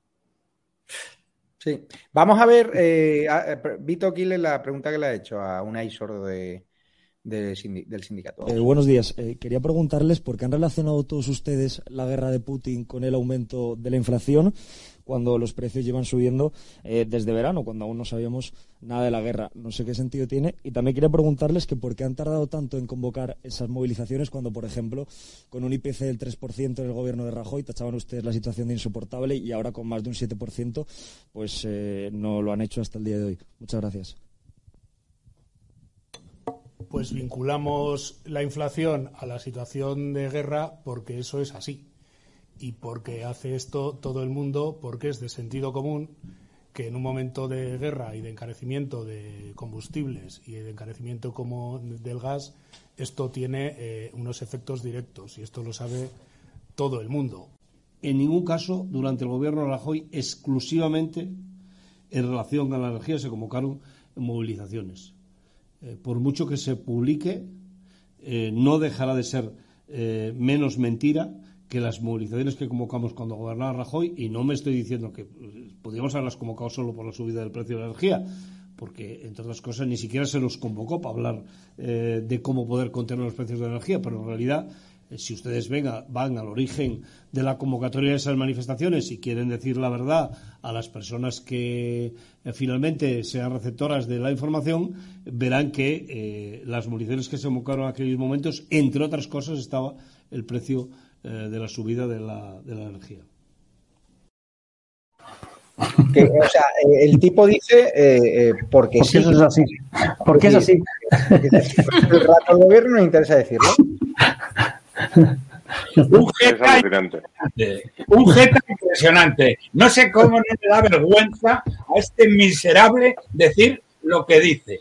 Sí. Vamos a ver, eh, eh Vito la pregunta que le ha hecho a un Sordo de, Eh, buenos días. Eh, quería preguntarles por qué han relacionado todos ustedes la guerra de Putin con el aumento de la inflación cuando los precios llevan subiendo eh, desde verano, cuando aún no sabíamos nada de la guerra. No sé qué sentido tiene. Y también quería preguntarles que por qué han tardado tanto en convocar esas movilizaciones cuando, por ejemplo, con un IPC del 3% en el gobierno de Rajoy tachaban ustedes la situación de insoportable y ahora con más de un 7% pues no lo han hecho hasta el día de hoy. Muchas gracias pues vinculamos la inflación a la situación de guerra porque eso es así y porque hace esto todo el mundo porque es de sentido común que en un momento de guerra y de encarecimiento de combustibles y de encarecimiento como del gas, esto tiene eh, unos efectos directos y esto lo sabe todo el mundo. En ningún caso, durante el gobierno de Rajoy, exclusivamente en relación con la energía se convocaron movilizaciones. Eh, por mucho que se publique, eh, no dejará de ser menos mentira que las movilizaciones que convocamos cuando gobernaba Rajoy, y no me estoy diciendo que podíamos haberlas convocado solo por la subida del precio de la energía, porque, entre otras cosas, ni siquiera se nos convocó para hablar eh, de cómo poder contener los precios de la energía, pero en realidad, eh, si ustedes venga, van al origen de la convocatoria de esas manifestaciones y quieren decir la verdad a las personas que eh, finalmente sean receptoras de la información, verán que las movilizaciones que se convocaron en aquellos momentos, entre otras cosas, estaba el precio de la subida de la, de la energía. Que, o sea, eh, el tipo dice eh, eh, porque, porque eso es así. Porque, es así. el rato al gobierno no interesa decirlo. (laughs) Un jeta, impresionante. un jeta impresionante. No sé cómo no le da vergüenza a este miserable decir lo que dice.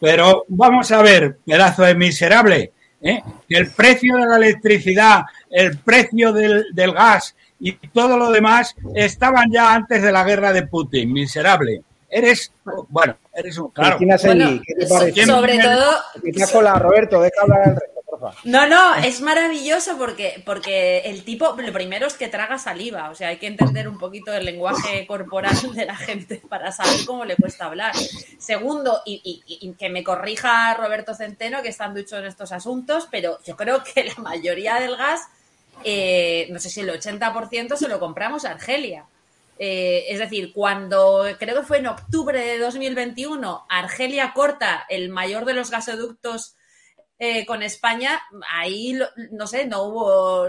Pero vamos a ver, pedazo de miserable, que el precio de la electricidad, el precio del, del gas, y todo lo demás estaban ya antes de la guerra de Putin. Miserable. Eres, bueno, eres un. Claro. Bueno, ¿qué te parece? Sobre todo. Roberto, deja hablar al No, no, es maravilloso porque, porque el tipo, lo primero es que traga saliva, o sea, hay que entender un poquito el lenguaje corporal de la gente para saber cómo le cuesta hablar. Segundo, y, y que me corrija Roberto Centeno, que está ducho en estos asuntos, pero yo creo que la mayoría del gas eh, no sé si el 80% se lo compramos a Argelia. Eh, es decir, cuando creo que fue en octubre de 2021, Argelia corta el mayor de los gasoductos eh, con España, ahí no sé, no hubo,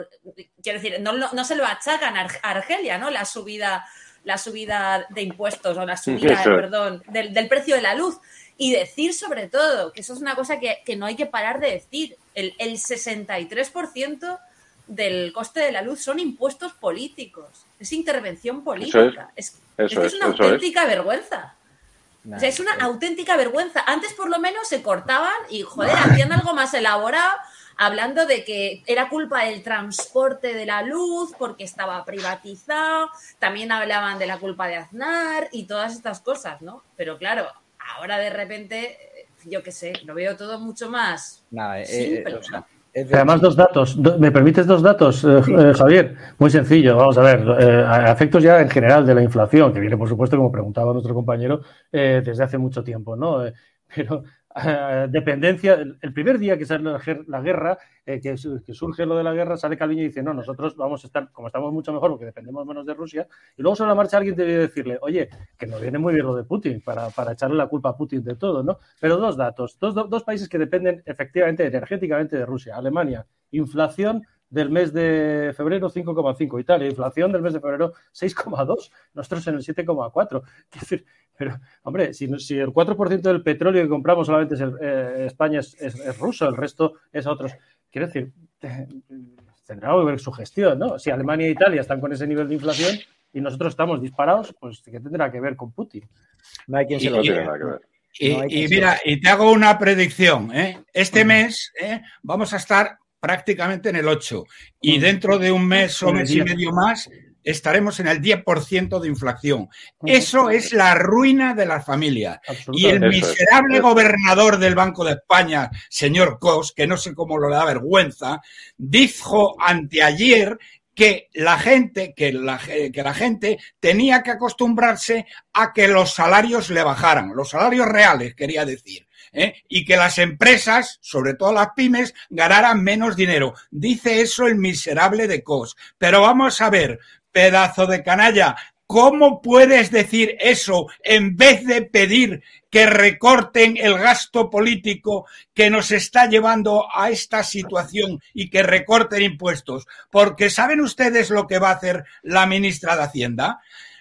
quiero decir, no, se lo achacan a Argelia, ¿no? La subida, la subida de impuestos o la subida, perdón, del, precio de la luz. Y decir sobre todo, que eso es una cosa que, no hay que parar de decir, el, el 63% del coste de la luz son impuestos políticos, es intervención política. es, una auténtica vergüenza. O sea, es una auténtica vergüenza. Antes por lo menos se cortaban y, joder, hacían algo más elaborado hablando de que era culpa del transporte de la luz porque estaba privatizado, también hablaban de la culpa de Aznar y todas estas cosas, ¿no? Pero claro, ahora de repente, yo qué sé, lo veo todo mucho más Nada, eh, eh Además, dos datos. ¿Me permites dos datos, eh, eh, Javier? Muy sencillo. Vamos a ver. Eh, a efectos ya en general de la inflación, que viene, por supuesto, como preguntaba nuestro compañero, desde hace mucho tiempo, ¿no? pero eh, dependencia. El primer día que sale la, guerra, eh, que, surge lo de la guerra, sale Calviño y dice, no, nosotros vamos a estar, como estamos mucho mejor porque dependemos menos de Rusia, y luego sobre la marcha alguien debe decirle, oye, que nos viene muy bien lo de Putin, para, para echarle la culpa a Putin de todo, ¿no? Pero dos datos, dos, dos países que dependen efectivamente energéticamente de Rusia. Alemania, inflación del mes de febrero 5,5. Italia, inflación del mes de febrero 6,2. Nosotros en el 7,4. decir, pero, hombre, si, si el 4% del petróleo que compramos solamente es eh, España es, ruso, el resto es a otros. Quiero decir, tendrá que ver su gestión, ¿no? Si Alemania e Italia están con ese nivel de inflación y nosotros estamos disparados, pues ¿qué tendrá que ver con Putin? No hay quien se lo que ver. Y, mira, y te hago una predicción. ¿eh? Este mes ¿eh? vamos a estar prácticamente en el 8. Y mm. dentro de un mes o mes y medio más estaremos en el 10% de inflación. Eso es la ruina de las familias. Y el miserable gobernador del Banco de España, señor Cos, que no sé cómo lo da vergüenza, dijo anteayer que la gente, que la, que la gente tenía que acostumbrarse a que los salarios le bajaran, los salarios reales, quería decir. ¿Eh? y que las empresas, sobre todo las pymes, ganaran menos dinero. Dice eso el miserable de COS. Pero vamos a ver, pedazo de canalla, ¿Cómo puedes decir eso en vez de pedir que recorten el gasto político que nos está llevando a esta situación y que recorten impuestos? Porque ¿saben ustedes lo que va a hacer la ministra de Hacienda?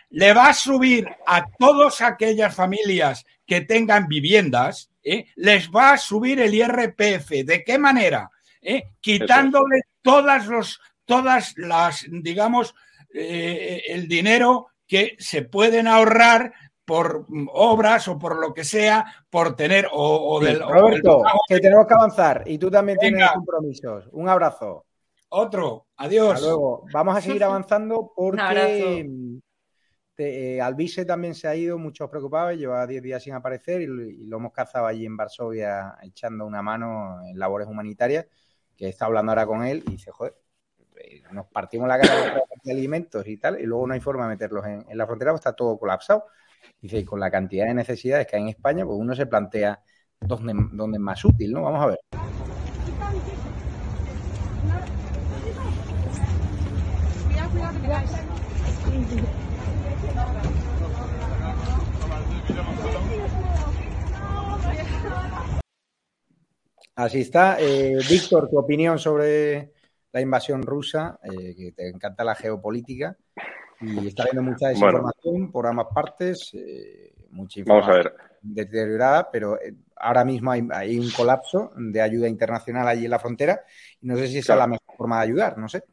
Le va a subir a todas aquellas familias que tengan viviendas, ¿eh? les va a subir el IRPF. ¿De qué manera? ¿Eh? Quitándole todas, los, todas las, digamos, eh, el dinero que se pueden ahorrar por obras o por lo que sea, por tener o, o del... Roberto, que tenemos que avanzar y tú también tienes compromisos. Un abrazo. Otro, adiós. Hasta luego. Vamos a seguir avanzando (laughs) porque eh, Alvise también se ha ido, muchos preocupados, lleva 10 días sin aparecer y, y, lo hemos cazado allí en Varsovia echando una mano en labores humanitarias, que está hablando ahora con él y dice, joder, eh, nos partimos la cara (coughs) de alimentos y tal, y luego no hay forma de meterlos en, en la frontera, pues está todo colapsado. Dice, y con la cantidad de necesidades que hay en España, pues uno se plantea dónde, dónde es más útil, ¿no? Vamos a ver. Así está. Eh, Víctor, tu opinión sobre la invasión rusa, eh, que te encanta la geopolítica y está habiendo mucha desinformación bueno, por ambas partes, eh, mucha información Vamos a ver. deteriorada, pero ahora mismo hay, hay, un colapso de ayuda internacional allí en la frontera y no sé si esa claro. es la mejor forma de ayudar, no sé.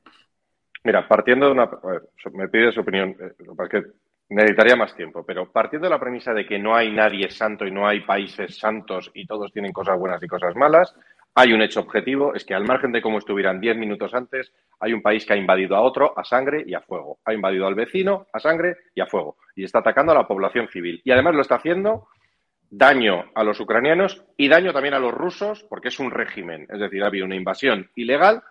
Mira, partiendo de una... A ver, me pide su opinión, lo que pasa es que necesitaría más tiempo, pero partiendo de la premisa de que no hay nadie santo y no hay países santos y todos tienen cosas buenas y cosas malas, hay un hecho objetivo, es que al margen de cómo estuvieran diez minutos antes, hay un país que ha invadido a otro a sangre y a fuego. Ha invadido al vecino a sangre y a fuego. Y está atacando a la población civil. Y además lo está haciendo daño a los ucranianos y daño también a los rusos, porque es un régimen. Es decir, ha habido una invasión ilegal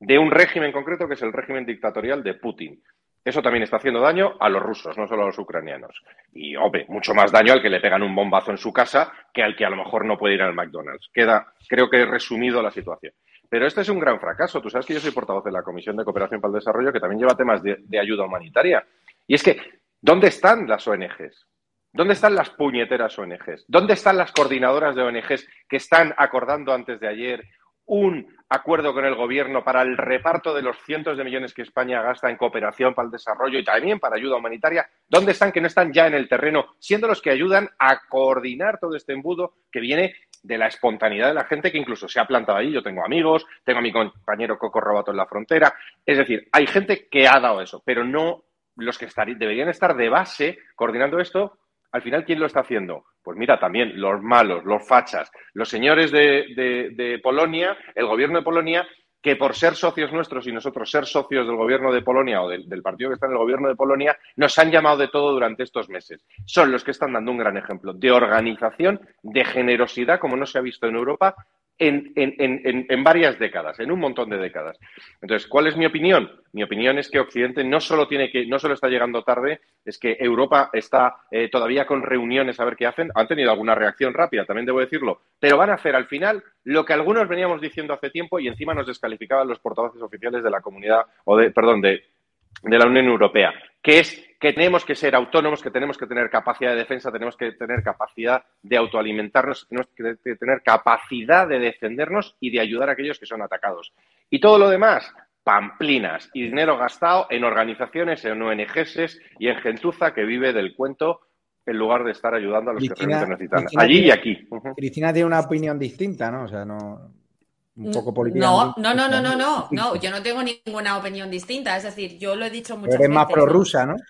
de un régimen concreto que es el régimen dictatorial de Putin. Eso también está haciendo daño a los rusos, no solo a los ucranianos. Y, hombre, mucho más daño al que le pegan un bombazo en su casa que al que a lo mejor no puede ir al McDonald's. Queda, creo que he resumido la situación. Pero este es un gran fracaso. Tú sabes que yo soy portavoz de la Comisión de Cooperación para el Desarrollo, que también lleva temas de, de ayuda humanitaria. Y es que, ¿dónde están las ONGs? ¿Dónde están las puñeteras ONGs? ¿Dónde están las coordinadoras de ONGs que están acordando antes de ayer un acuerdo con el gobierno para el reparto de los cientos de millones que España gasta en cooperación para el desarrollo y también para ayuda humanitaria, ¿dónde están que no están ya en el terreno, siendo los que ayudan a coordinar todo este embudo que viene de la espontaneidad de la gente que incluso se ha plantado ahí? Yo tengo amigos, tengo a mi compañero Coco Robato en la frontera, es decir, hay gente que ha dado eso, pero no los que estar, deberían estar de base coordinando esto al final, ¿quién lo está haciendo? Pues mira, también los malos, los fachas, los señores de, Polonia, el gobierno de Polonia, que por ser socios nuestros y nosotros ser socios del gobierno de Polonia o del, partido que está en el gobierno de Polonia, nos han llamado de todo durante estos meses. Son los que están dando un gran ejemplo de organización, de generosidad, como no se ha visto en Europa, en, en, en, en, varias décadas, en un montón de décadas. Entonces, ¿cuál es mi opinión? Mi opinión es que Occidente no solo tiene que, no solo está llegando tarde, es que Europa está eh, todavía con reuniones a ver qué hacen. Han tenido alguna reacción rápida, también debo decirlo, pero van a hacer al final lo que algunos veníamos diciendo hace tiempo y encima nos descalificaban los portavoces oficiales de la comunidad, o de, perdón, de, de la Unión Europea, que es que tenemos que ser autónomos, que tenemos que tener capacidad de defensa, tenemos que tener capacidad de autoalimentarnos, tenemos que tener capacidad de defendernos y de ayudar a aquellos que son atacados. Y todo lo demás, pamplinas y dinero gastado en organizaciones, en ONGs y en gentuza que vive del cuento en lugar de estar ayudando a los Cristina, que realmente necesitan. Cristina Allí tiene, y aquí. Uh -huh. Cristina tiene una opinión distinta, ¿no? O sea, no un poco política. No, no, no, no, no, no, no, yo no tengo ninguna opinión distinta. Es decir, yo lo he dicho muchas Eres veces. más prorrusa, ¿no? No,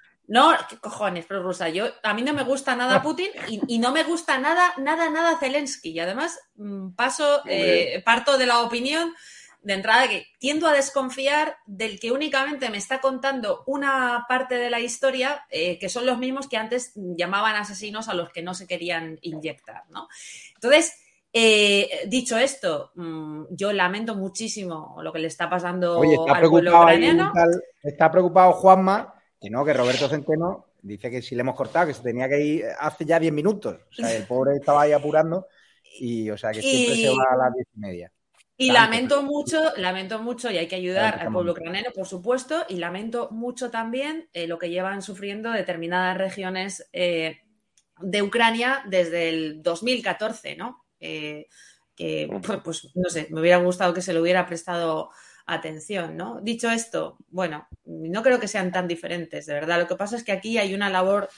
¿qué cojones, prorrusa? Yo, a mí no me gusta nada (laughs) Putin y, y, no me gusta nada, nada, nada Zelensky. Y además mm, paso, eh, parto de la opinión de entrada que tiendo a desconfiar del que únicamente me está contando una parte de la historia, eh, que son los mismos que antes llamaban asesinos a los que no se querían inyectar, ¿no? Entonces, eh, dicho esto, mmm, yo lamento muchísimo lo que le está pasando Oye, está al pueblo ucraniano. Tal, está preocupado Juanma, que no, que Roberto Centeno dice que si le hemos cortado, que se tenía que ir hace ya 10 minutos. O sea, el pobre estaba ahí apurando y, o sea, que siempre y... se va a las diez y media. Y lamento mucho, lamento mucho, y hay que ayudar al pueblo ucraniano, por supuesto, y lamento mucho también eh, lo que llevan sufriendo determinadas regiones eh, de Ucrania desde el 2014, ¿no? Eh, que, pues, pues, no sé, me hubiera gustado que se le hubiera prestado atención, ¿no? Dicho esto, bueno, no creo que sean tan diferentes, de verdad. Lo que pasa es que aquí hay una labor,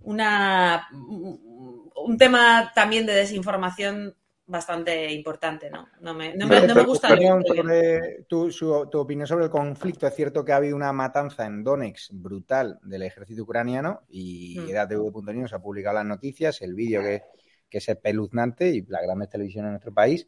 una, un tema también de desinformación bastante importante, ¿no? No me, no me, no me gusta. Sobre tu, su, tu, opinión sobre el conflicto. Es cierto que ha habido una matanza en Donetsk brutal del ejército ucraniano y mm. EDATV.news ha publicado las noticias, el vídeo que, que es espeluznante y las grandes televisiones en nuestro país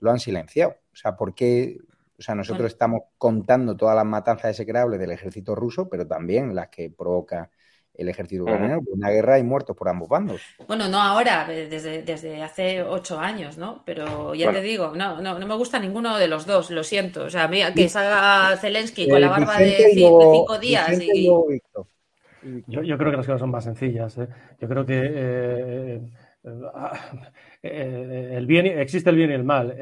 lo han silenciado. O sea, ¿por qué? O sea, nosotros bueno. estamos contando todas las matanzas execrables del ejército ruso, pero también las que provoca el ejército ucraniano, uh -huh. una guerra y muertos por ambos bandos. Bueno, no ahora, desde, desde hace ocho años, ¿no? Pero ya bueno. te digo, no, no, no me gusta ninguno de los dos, lo siento. O sea, mira, que salga Zelensky con la barba de, de, cinco días y... Yo, yo, creo que las cosas son más sencillas. ¿eh? Yo creo que eh, eh, el bien, existe el bien y el mal.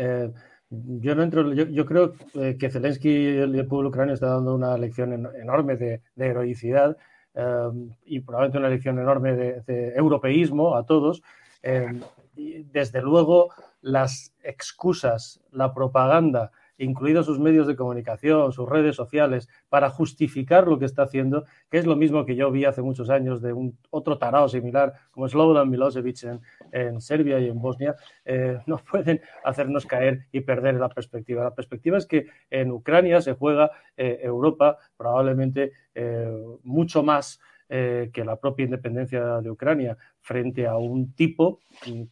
Eh, yo no entro, yo, creo que Zelensky y el pueblo ucraniano está dando una lección en, enorme de, heroicidad eh, y probablemente una lección enorme de, europeísmo a todos. Eh, desde luego, las excusas, la propaganda, incluidos sus medios de comunicación, sus redes sociales, para justificar lo que está haciendo, que es lo mismo que yo vi hace muchos años de un otro tarao similar como Slobodan Milosevic en, Serbia y en Bosnia, eh, no (laughs) pueden hacernos caer y perder la perspectiva. La perspectiva es que en Ucrania se juega eh, Europa probablemente eh, mucho más que la propia independencia de Ucrania frente a un tipo,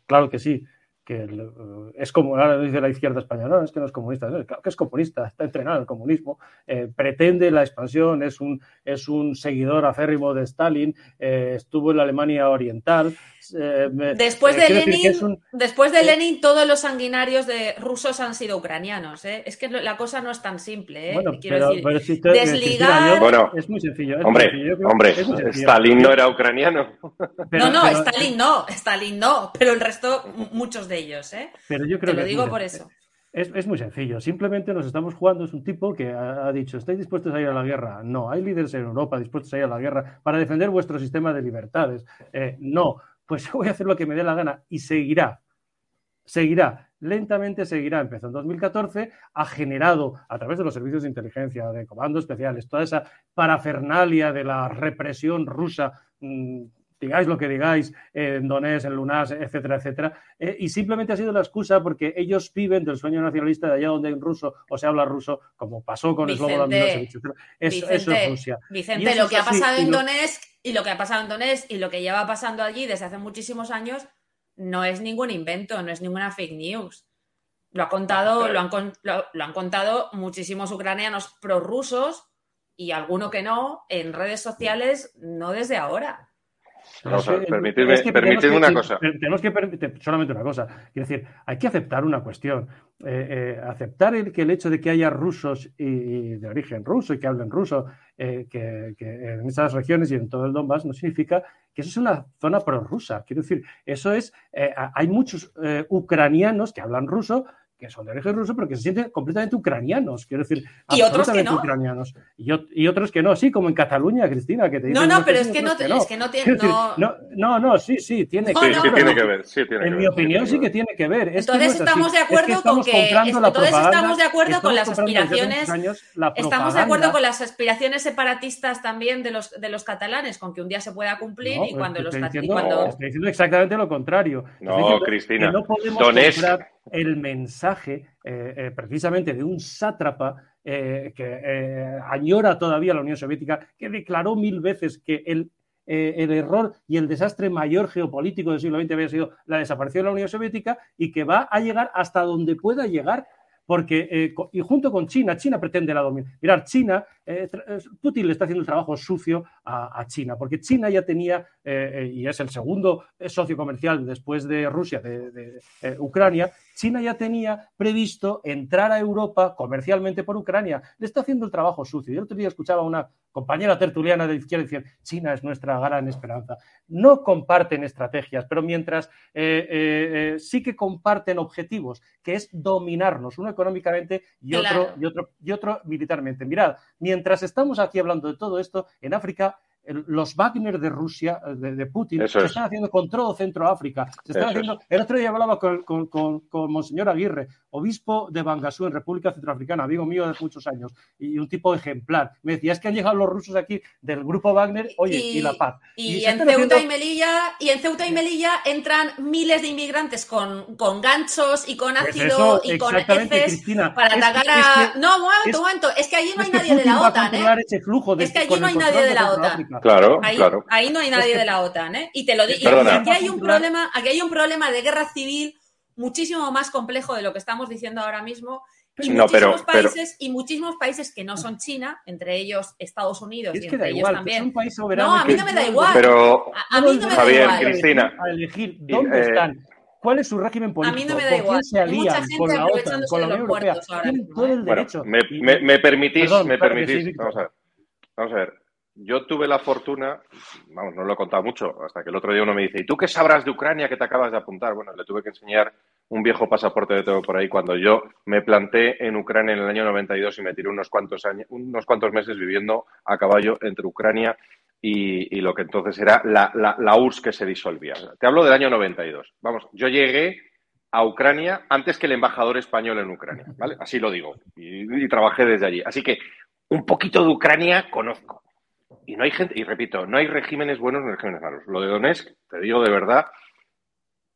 claro que sí, que uh, es como ahora dice la izquierda española, no, es que no es comunista, no, claro que es comunista, está entrenado en el comunismo, eh, pretende la expansión, es un, es un seguidor aférrimo de Stalin, eh, estuvo en la Alemania Oriental. Eh, después, de Lenin, un, después de Lenin, todos los sanguinarios de rusos han sido ucranianos. Es que la cosa no es tan simple. Bueno, Quiero pero, decir, pero si te, desligar... Bueno, es muy sencillo. Es hombre, muy sencillo. hombre es muy sencillo. Stalin no era ucraniano. Pero, no, no, pero... Stalin no, Stalin no, pero el resto, muchos de ellos, ¿eh? Pero yo creo Te lo que digo por eso. Es, es, muy sencillo. Simplemente nos estamos jugando. Es un tipo que ha, ha, dicho: ¿estáis dispuestos a ir a la guerra? No. ¿Hay líderes en Europa dispuestos a ir a la guerra para defender vuestro sistema de libertades? Eh, no. Pues (laughs) voy a hacer lo que me dé la gana y seguirá. Seguirá. Lentamente seguirá. Empezó en 2014. Ha generado, a través de los servicios de inteligencia, de comandos especiales, toda esa parafernalia de la represión rusa. Mmm, digáis lo que digáis en Donés, en Lunas, etcétera, etcétera, eh, y simplemente ha sido la excusa porque ellos viven del sueño nacionalista de allá donde hay un ruso o se habla ruso, como pasó con Slobodan Milosevic. Eso, eso, es Rusia. Vicente, lo que ha pasado en Donetsk y lo que ha pasado en Donetsk y lo que lleva pasando allí desde hace muchísimos años no es ningún invento, no es ninguna fake news. Lo, ha contado, lo, han, lo, lo han contado muchísimos ucranianos prorrusos y alguno que no en redes sociales, no desde ahora. Permitidme, es que permitidme una cosa. Tenemos que permitir solamente una cosa. Quiero decir, hay que aceptar una cuestión. Eh, eh, aceptar el, que el hecho de que haya rusos y, y de origen ruso y que hablen ruso eh, que, que, en esas regiones y en todo el Donbass no significa que eso es una zona prorrusa. Quiero decir, eso es. Hay muchos ucranianos que hablan ruso que son de origen ruso, pero que se sienten completamente ucranianos, quiero decir, y otros que no. ucranianos. Y, y, otros que no, sí, como en Cataluña, Cristina, que te No, no, pero es que no, que no, es que no tiene. No... no, no, no, sí, sí, tiene que ver. Sí, sí, tiene que ver. Sí, tiene en que mi ver, opinión, sí que tiene que ver. Es entonces que no estamos así. de acuerdo es que con que. Entonces estamos de acuerdo con las aspiraciones. la estamos de acuerdo con las aspiraciones separatistas también de los, de los catalanes, con que un día se pueda cumplir y cuando los estoy diciendo, cuando... estoy diciendo exactamente lo contrario. No, Cristina. no podemos Donetsk. El mensaje eh, eh, precisamente de un sátrapa eh, que añora todavía la Unión Soviética, que declaró mil veces que el, el, error y el desastre mayor geopolítico del siglo XX había sido la desaparición de la Unión Soviética y que va a llegar hasta donde pueda llegar porque, y junto con China, China pretende la dominación. Mirar, China, eh, Putin le está haciendo el trabajo sucio a, a China, porque China ya tenía, eh, y es el segundo socio comercial después de Rusia, de, de Ucrania, China ya tenía previsto entrar a Europa comercialmente por Ucrania. Le está haciendo el trabajo sucio. Yo el otro día escuchaba a una compañera tertuliana de izquierda decir, China es nuestra gran esperanza. No comparten estrategias, pero mientras eh, eh, sí que comparten objetivos, que es dominarnos, uno económicamente y otro, claro. y otro, y otro militarmente. Mirad, mientras estamos aquí hablando de todo esto, en África los Wagner de Rusia, eh, de, de Putin, Eso se es. están haciendo con todo Centroáfrica. Se están haciendo, el otro día hablaba con, con, con, con Monseñor Aguirre, obispo de Bangasú, en República Centroafricana, amigo mío de muchos años, y un tipo ejemplar. Me decía, es que han llegado los rusos aquí del grupo Wagner, oye, y, la paz. Y, en Ceuta haciendo- y Melilla, y en Ceuta y Melilla entran miles de inmigrantes con, con ganchos y con Pues ácido eso, y con heces Cristina. para Es atacar que- a. es que- no, un momento, es- un momento. Es que allí no hay nadie de la OTAN, ¿eh? controlar ese flujo de- Es que allí no hay nadie de la OTAN. Claro, Ahí, claro. ahí no hay nadie de la OTAN, ¿eh? Y te lo digo. Aquí hay un problema, aquí hay un problema de guerra civil muchísimo más complejo de lo que estamos diciendo ahora mismo. Y No, pero- muchísimos pero- países, y muchísimos países que no son China, entre ellos Estados Unidos Es y que entre da ellos igual, también. es un país soberano. No, y a mí no me da igual. Pero- A, a mí no me Javier, da igual. Cristina. A elegir Y, dónde eh, están. ¿Cuál es su régimen político? A mí no me da ¿Con igual. Hay mucha gente ¿Con la OTAN? aprovechándose ¿Con la de Unión los Europea? muertos ahora todo el Bueno, derecho. me, Y- me- me permitís, Perdón, me permitís, sí, vamos a ver. Vamos a ver. Yo tuve la fortuna, vamos, no lo he contado mucho, hasta que el otro día uno me dice, ¿y tú qué sabrás de Ucrania que te acabas de apuntar? Bueno, le tuve que enseñar un viejo pasaporte que tengo por ahí cuando yo me planté en Ucrania en el año 92 y me tiré unos cuantos años, unos cuantos meses viviendo a caballo entre Ucrania y, lo que entonces era la, la, la URSS que se disolvía. Te hablo del año 92. Vamos, yo llegué a Ucrania antes que el embajador español en Ucrania, ¿vale? Así lo digo. Y trabajé desde allí. Así que un poquito de Ucrania conozco. Y no hay gente, y repito, no hay regímenes buenos ni regímenes malos. Lo de Donetsk, te digo de verdad,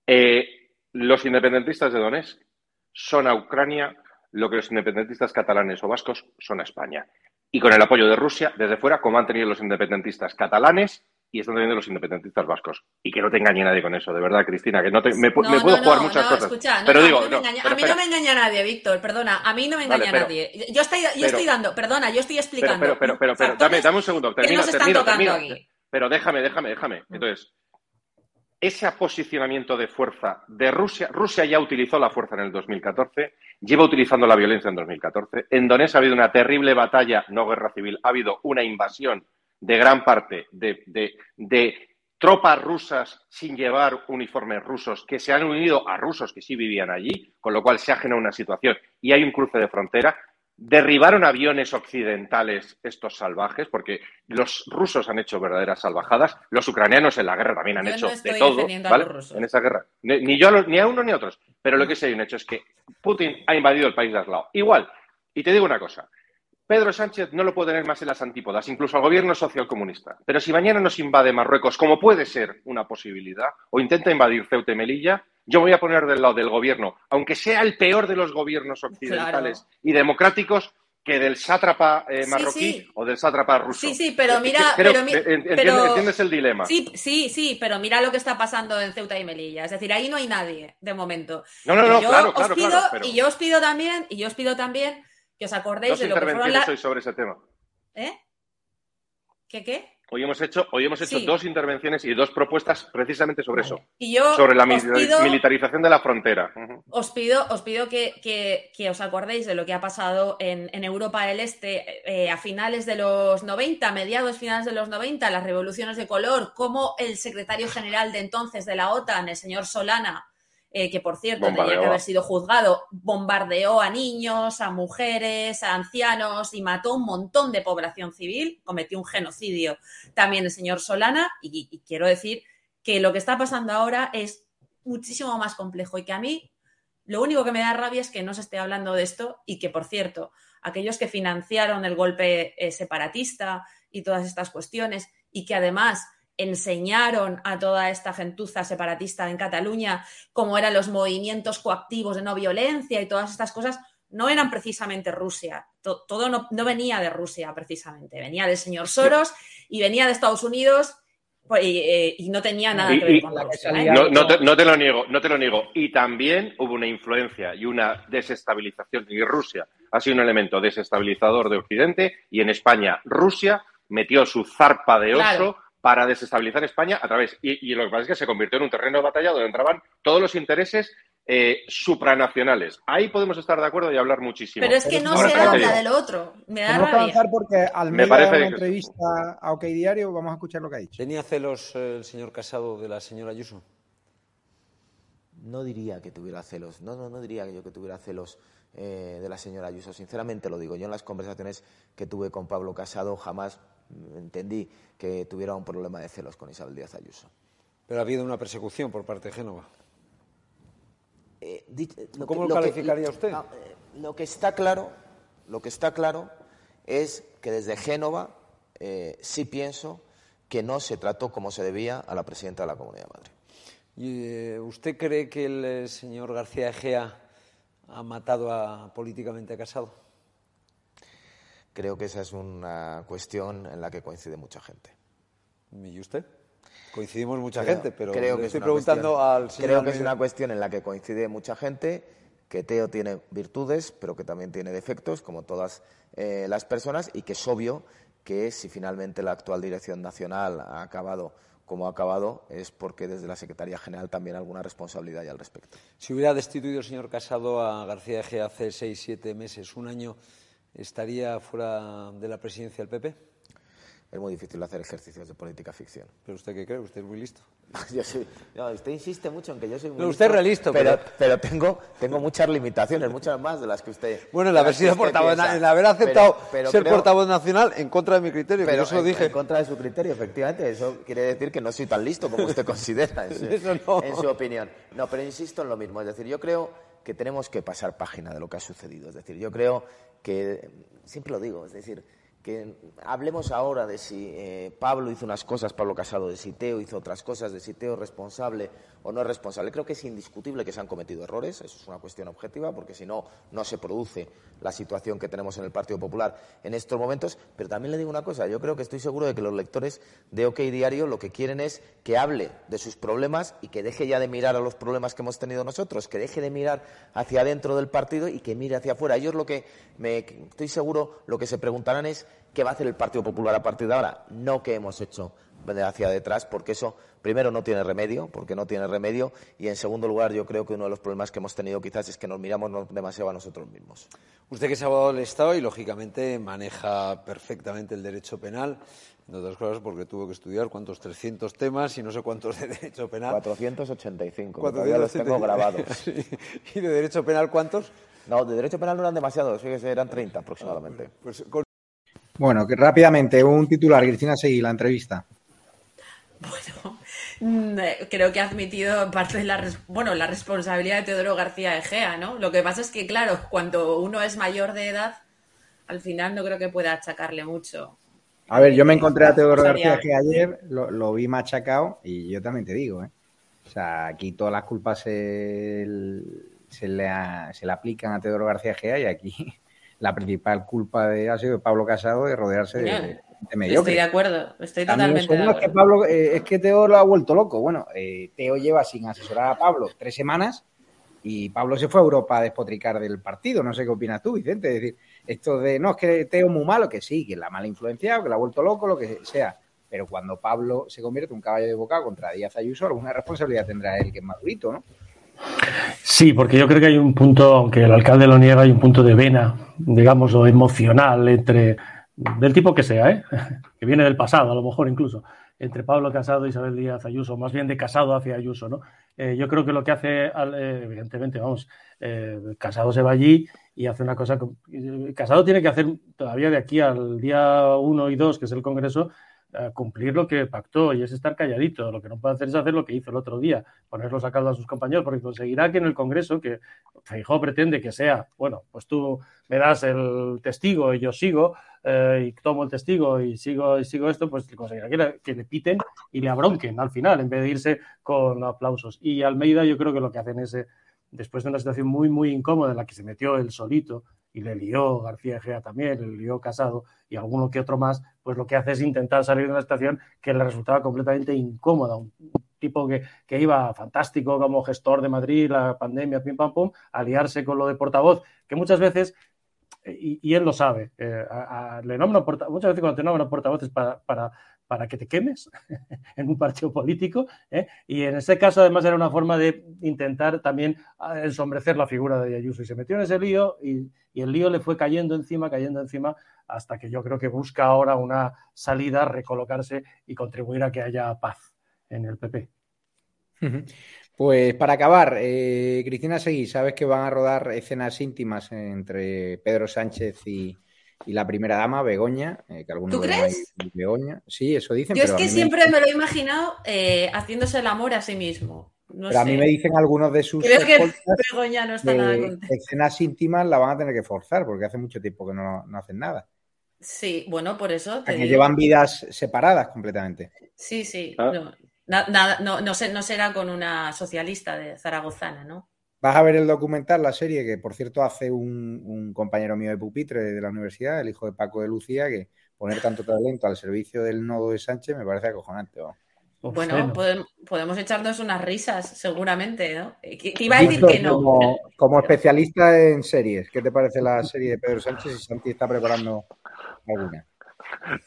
eh, los independentistas de Donetsk son a Ucrania lo que los independentistas catalanes o vascos son a España. Y con el apoyo de Rusia, desde fuera, como han tenido los independentistas catalanes y están teniendo los independentistas vascos. Y que no te engañe nadie con eso, de verdad, Cristina, que no te, me, pu- No, me puedo no, jugar no, muchas cosas. escucha, no, pero digo, a mí, no me engaña, pero a mí no espera. me engaña nadie, Víctor, perdona, a mí no me Vale, engaña pero- nadie. Yo estoy, yo pero- estoy dando, perdona, yo estoy explicando. pero, pero, pero, pero, dame, dame un segundo, termino, termino, tocando termino. aquí. Pero déjame, déjame, déjame. Entonces, ese posicionamiento de fuerza de Rusia, Rusia ya utilizó la fuerza en el 2014, lleva utilizando la violencia en 2014. En Donetsk ha habido una terrible batalla, no guerra civil, ha habido una invasión de gran parte de, de- de tropas rusas sin llevar uniformes rusos que se han unido a rusos que sí vivían allí, con lo cual se ha generado una situación y hay un cruce de frontera. Derribaron aviones occidentales estos salvajes, porque los rusos han hecho verdaderas salvajadas. Los ucranianos en la guerra también han Yo hecho no de todo, ¿vale? los rusos. En esa guerra. Ni, ni yo, a los- ni a uno ni a otros. Pero lo que sí hay un hecho es que Putin ha invadido el país de al lado. Igual. Y te digo una cosa. Pedro Sánchez no lo puede tener más en las antípodas, incluso al gobierno socialcomunista. Pero si mañana nos invade Marruecos, como puede ser una posibilidad, o intenta invadir Ceuta y Melilla, yo me voy a poner del lado del gobierno, aunque sea el peor de los gobiernos occidentales y democráticos, que del sátrapa eh, marroquí sí. o del sátrapa ruso. Sí, sí, pero Eh, mira, creo- pero entiendes, pero- entiendes el dilema? Sí, sí, sí, pero mira lo que está pasando en Ceuta y Melilla. Es decir, ahí no hay nadie de momento. No, no, no, yo claro, os claro, pido- claro, pero- Y yo os pido también, y yo os pido también que os acordéis Dos de lo que fueron hoy sobre ese tema. ¿Eh? ¿Qué qué? Hoy hemos hecho, hoy hemos hecho Sí. dos intervenciones y dos propuestas precisamente sobre eso. Y yo sobre la pido- militarización de la frontera. Os pido, os pido que, que- que os acordéis de lo que ha pasado en, en Europa del Este eh, a finales de los 90, mediados finales de los 90, las revoluciones de color, como el secretario general de entonces de la OTAN, el señor Solana, eh, que por cierto tenía Bombardeó. que haber sido juzgado, bombardeó a niños, a mujeres, a ancianos y mató un montón de población civil, cometió un genocidio también el señor Solana y- y quiero decir que lo que está pasando ahora es muchísimo más complejo y que a mí lo único que me da rabia es que no se esté hablando de esto y que, por cierto, aquellos que financiaron el golpe eh, separatista y todas estas cuestiones y que además enseñaron a toda esta gentuza separatista en Cataluña cómo eran los movimientos coactivos de no violencia y todas estas cosas, no eran precisamente Rusia. To- todo no, no venía de Rusia precisamente, venía del señor Soros y venía de Estados Unidos pues, y, eh, y no tenía nada Y- que ver y- con Rusia. ¿eh? no, no te, no te lo niego, no te lo niego. Y también hubo una influencia y una desestabilización. Y Rusia ha sido un elemento desestabilizador de Occidente y en España Rusia metió su zarpa de oso Claro. Para desestabilizar España a través. Y, y lo que pasa es que se convirtió en un terreno de batalla donde entraban todos los intereses eh, supranacionales. Ahí podemos estar de acuerdo y hablar muchísimo. Pero es que no se habla digo. de lo otro. Me da Tenemos que rabia. avanzar porque Me Almeida parece una entrevista a OK Diario. Vamos a escuchar lo que ha dicho. ¿Tenía celos eh, el señor Casado de la señora Ayuso? No diría que tuviera celos, no, no, no diría yo que tuviera celos eh, de la señora Ayuso, sinceramente lo digo. Yo en las conversaciones que tuve con Pablo Casado jamás entendí que tuviera un problema de celos con Isabel Díaz Ayuso. Pero ha habido una persecución por parte de Génova. Eh, lo ¿Cómo que- lo calificaría usted? no, eh, lo que está claro, lo que está claro es que desde Génova eh, sí pienso que no se trató como se debía a la presidenta de la Comunidad de Madrid. ¿Y, eh, ¿Usted cree que el señor García Egea ha matado a, políticamente a Casado? Creo que esa es una cuestión en la que coincide mucha gente. ¿Y usted? Coincidimos mucha Creo- gente, pero creo que estoy es preguntando cuestión- al señor Creo que es una cuestión en la que coincide mucha gente, que Teo tiene virtudes, pero que también tiene defectos, como todas eh, las personas, y que es obvio que si finalmente la actual dirección nacional ha acabado como ha acabado, es porque desde la Secretaría General también alguna responsabilidad hay al respecto. Si hubiera destituido el señor Casado a García Egea hace seis, siete meses, un año, ¿estaría fuera de la presidencia del PP? Es muy difícil hacer ejercicios de política ficción. ¿Pero usted qué cree? ¿Usted es muy listo? (laughs) Yo soy- no, usted insiste mucho en que yo soy muy No, usted es realista, pero, pero- pero tengo, tengo muchas limitaciones, muchas más de las que usted. Bueno, el haber que sido portavoz, el haber Pero- aceptado pero ser creo- portavoz nacional en contra de mi criterio, que Pero yo se lo dije. En contra de su criterio, efectivamente. Eso quiere decir que no soy tan listo como usted considera, en (laughs) su, Eso no. en su opinión. No, pero insisto en lo mismo. Es decir, yo creo que tenemos que pasar página de lo que ha sucedido. Es decir, yo creo que, siempre lo digo, es decir, que hablemos ahora de si eh, Pablo hizo unas cosas, Pablo Casado, de si Teo hizo otras cosas, de si Teo es responsable o no es responsable. Creo que es indiscutible que se han cometido errores, eso es una cuestión objetiva, porque si no, no se produce la situación que tenemos en el Partido Popular en estos momentos. Pero también le digo una cosa, yo creo que estoy seguro de que los lectores de OK Diario lo que quieren es que hable de sus problemas y que deje ya de mirar a los problemas que hemos tenido nosotros, que deje de mirar hacia adentro del partido y que mire hacia afuera. Ellos lo que, me, estoy seguro, lo que se preguntarán es qué va a hacer el Partido Popular a partir de ahora, no qué hemos hecho hacia detrás, porque eso, primero, no tiene remedio, porque no tiene remedio, y en segundo lugar, yo creo que uno de los problemas que hemos tenido quizás es que nos miramos no- demasiado a nosotros mismos. Usted que es abogado del Estado y, lógicamente, maneja perfectamente el derecho penal, entre otras cosas porque tuvo que estudiar cuántos 300 temas y no sé cuántos de derecho penal. 485, que todavía los tengo grabados. (laughs) Sí. ¿Y de derecho penal cuántos? No, de derecho penal no eran demasiados, fíjese, eran 30 aproximadamente. Pues con- Bueno, que rápidamente, un titular, Cristina Seguí, la entrevista. (laughs) Mm, eh, Creo que ha admitido parte de la, bueno, la responsabilidad de Teodoro García Egea, ¿no? Lo que pasa es que, claro, cuando uno es mayor de edad, al final no creo que pueda achacarle mucho. A ver, yo me encontré a Teodoro García que ayer, lo, lo vi machacado y yo también te digo, ¿eh? O sea, aquí todas las culpas se, se, le, se le aplican a Teodoro García Gea y aquí (laughs) la principal culpa de, ha sido de Pablo Casado de rodearse de mediocre. Estoy de acuerdo, estoy totalmente de segundo es que acuerdo. Pablo, eh, es que Teo lo ha vuelto loco. Bueno, eh, Teo lleva sin asesorar a Pablo tres semanas y Pablo se fue a Europa a despotricar del partido. No sé qué opinas tú, Vicente. Es decir, esto de no, es que Teo es muy malo, que sí, que la mala influenciado, que la ha vuelto loco, lo que sea. Pero cuando Pablo se convierte en un caballo de boca contra Díaz Ayuso, alguna responsabilidad tendrá él, que es madurito, ¿no? Sí, porque yo creo que hay un punto, aunque el alcalde lo niega, hay un punto de vena, digamos, o emocional entre, del tipo que sea, ¿eh? (laughs) que viene del pasado, a lo mejor incluso, entre Pablo Casado y Isabel Díaz Ayuso, más bien de Casado hacia Ayuso, ¿no? Eh, yo creo que lo que hace, eh, evidentemente, vamos, eh, Casado se va allí y hace una cosa. con- eh, Casado tiene que hacer todavía de aquí al día 1 y 2, que es el Congreso, cumplir lo que pactó y es estar calladito. Lo que no puede hacer es hacer lo que hizo el otro día, ponerlos a caldo a sus compañeros, porque conseguirá que en el Congreso, que Feijóo pretende que sea, bueno, pues tú me das el testigo y yo sigo, eh, y tomo el testigo y sigo, y sigo esto, pues que le, piten y le abronquen al final, en vez de irse con aplausos. Y Almeida yo creo que lo que hacen es, eh, después de una situación muy, muy incómoda en la que se metió él solito, y le lió García Egea también, le lió Casado y alguno que otro más, pues lo que hace es intentar salir de una situación que le resultaba completamente incómoda. Un tipo que, que iba fantástico como gestor de Madrid, la pandemia, pim pam pum, a con lo de portavoz, que muchas veces, y, y él lo sabe, eh, a- a- le nombran muchas veces cuando te nombran portavoces para, para, para que te quemes (laughs) en un partido político, ¿eh? y en este caso además era una forma de intentar también ah, ensombrecer la figura de Ayuso, y se metió en ese lío y, y el lío le fue cayendo encima, cayendo encima, hasta que yo creo que busca ahora una salida, recolocarse y contribuir a que haya paz en el PP. Pues para acabar, eh, Cristina Seguí, sabes que van a rodar escenas íntimas entre Pedro Sánchez y, y la primera dama, Begoña, eh, que algunos ¿Tú crees? Begoña. Sí, eso dicen. Yo es pero que me- siempre me lo he imaginado eh, haciéndose el amor a sí mismo. No pero a mí me dicen algunos de sus Creo que Begoña no está nada contenta. escenas íntimas la van a tener que forzar porque hace mucho tiempo que no, no hacen nada. Sí, bueno, por eso te que digo. llevan vidas separadas completamente. Sí, sí. Ah. No, na- nada, no, no, sé- no será con una socialista de zaragozana, ¿no? Vas a ver el documental, la serie, que por cierto hace un, un compañero mío de pupitre de la universidad, el hijo de Paco de Lucía, que poner tanto talento al servicio del nodo de Sánchez me parece acojonante. vamos. Bueno, podem- podemos echarnos unas risas, seguramente, ¿no? Eh, Que, que iba a decir que no. Como, como especialista en series, ¿qué te parece la serie de Pedro Sánchez y Santi está preparando alguna?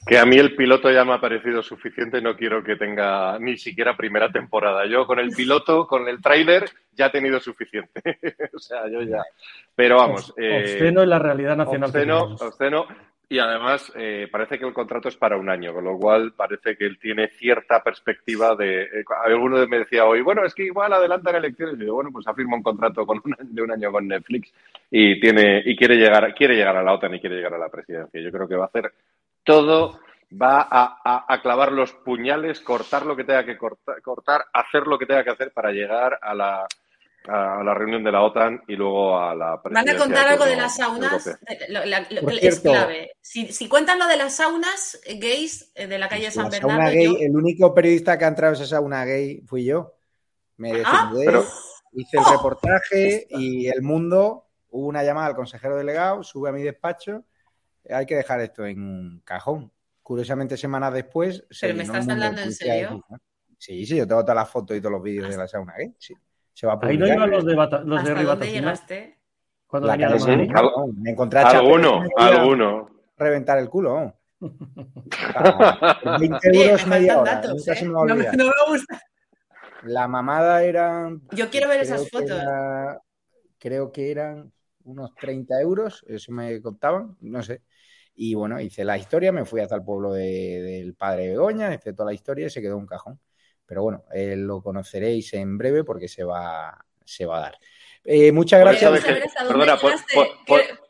Que a mí el piloto ya me ha parecido suficiente, no quiero que tenga ni siquiera primera temporada. Yo con el piloto, con el tráiler, ya he tenido suficiente. (laughs) o sea, yo ya. Pero vamos. eh, Obsceno en la realidad nacional. Obsceno, obsceno. Y además eh, parece que el contrato es para un año, con lo cual parece que él tiene cierta perspectiva de... eh, alguno me decía hoy, bueno, es que igual adelantan elecciones. Y digo, bueno, pues ha firmado un contrato con un- de un año con Netflix y tiene y quiere llegar, quiere llegar a la OTAN y quiere llegar a la presidencia. Yo creo que va a hacer todo, va a, a- a clavar los puñales, cortar lo que tenga que cortar, cortar, hacer lo que tenga que hacer para llegar a la, a la reunión de la OTAN y luego a la Van a contar algo de las saunas. eh, lo- la- es cierto- clave. Si, si cuentan lo de las saunas gays eh, de la calle San La Bernardo, sauna gay, yo- el único periodista que ha entrado a esa sauna gay fui yo. Me Ah, defendí, hice el reportaje y el mundo, hubo una llamada al consejero delegado, sube a mi despacho, hay que dejar esto en un cajón. Curiosamente, semanas después... se ¿Pero me estás de hablando en de serio? Sí, sí, yo tengo todas las fotos y todos los vídeos de la sauna gay. Sí, se va a Ahí no publicar. iban los de, Bata- los de ¿hasta dónde Ribatasuna. llegaste? Cuando La venían calle a San Madrid. Bernardo, me encontré a Alguno, alguno. Reventar el culo. Ah, (laughs) 20 Oye, euros me media hora. datos, Nunca se ¿eh? me No me, no me gusta. La mamada eran. Yo quiero ver esas fotos. era- creo que eran unos 30 euros, eso me contaban, no sé. Y bueno, hice la historia, me fui hasta el pueblo de- del padre Begoña, hice toda la historia y se quedó un cajón. Pero bueno, eh, lo conoceréis en breve porque se va, se va a dar. Eh, muchas gracias. perdona, por, por- por-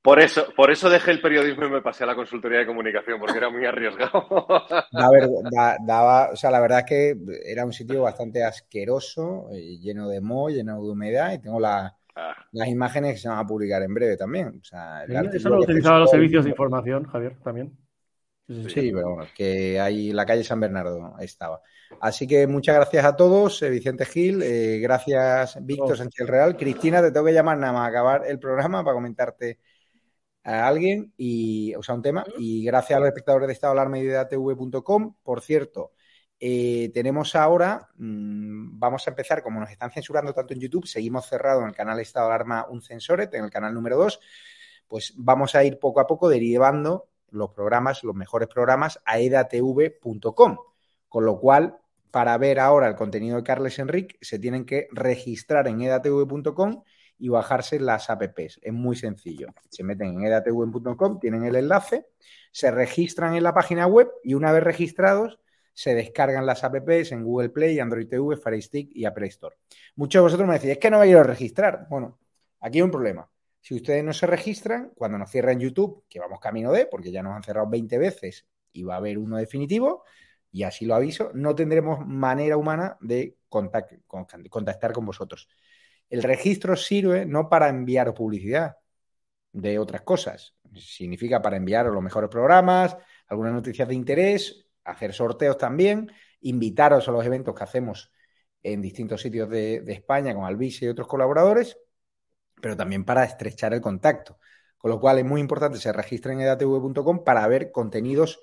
por eso, por eso dejé el periodismo y me pasé a la consultoría de comunicación, porque era muy arriesgado. (laughs) Da ver- da- daba, o sea, la verdad es que era un sitio bastante asqueroso, eh, lleno de moho, lleno de humedad, y tengo la-. Las imágenes que se van a publicar en breve también. O sea, el Eso lo utilizaban los servicios de información, Javier, también. Sí, pero bueno, que ahí la calle San Bernardo estaba. Así que muchas gracias a todos, eh, Vicente Gil, eh, gracias Víctor Sánchez Real. Cristina, te tengo que llamar nada más a acabar el programa para comentarte a alguien y, o sea, un tema. Y gracias a los espectadores de estado alarma y de datv.com. Por cierto, eh, tenemos ahora, mm, vamos a empezar, como nos están censurando tanto en YouTube, seguimos cerrado en el canal Estado de Alarma un Censoret, en el canal número 2, pues vamos a ir poco a poco derivando los programas, los mejores programas, a edatv.com. Con lo cual, para ver ahora el contenido de Carles Enrique, se tienen que registrar en edatv.com y bajarse las apps. Es muy sencillo. Se meten en edatv.com, tienen el enlace, se registran en la página web y una vez registrados, se descargan las apps en Google Play, Android TV, Fire Stick y Apple Store. Muchos de vosotros me decís, es que no me quiero registrar. Bueno, aquí hay un problema. Si ustedes no se registran, cuando nos cierren YouTube, que vamos camino de, porque ya nos han cerrado 20 veces y va a haber uno definitivo, y así lo aviso, no tendremos manera humana de contact- con- contactar con vosotros. El registro sirve no para enviar publicidad de otras cosas, significa para enviaros los mejores programas, algunas noticias de interés, hacer sorteos también, invitaros a los eventos que hacemos en distintos sitios de, España con Alvise y otros colaboradores, pero también para estrechar el contacto. Con lo cual es muy importante se registren en edatv.com para ver contenidos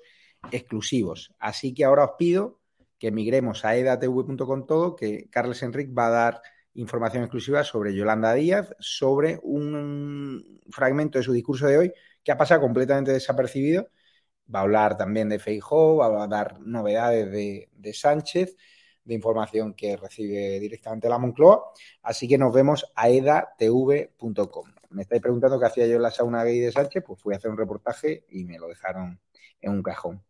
exclusivos. Así que ahora os pido que migremos a edatv.com todo, que Carles Enrique va a dar información exclusiva sobre Yolanda Díaz, sobre un fragmento de su discurso de hoy que ha pasado completamente desapercibido. Va a hablar también de Feijó, va a dar novedades de, Sánchez, de información que recibe directamente la Moncloa. Así que nos vemos a edatv.com. Me estáis preguntando qué hacía yo en la sauna gay de Sánchez, pues fui a hacer un reportaje y me lo dejaron en un cajón.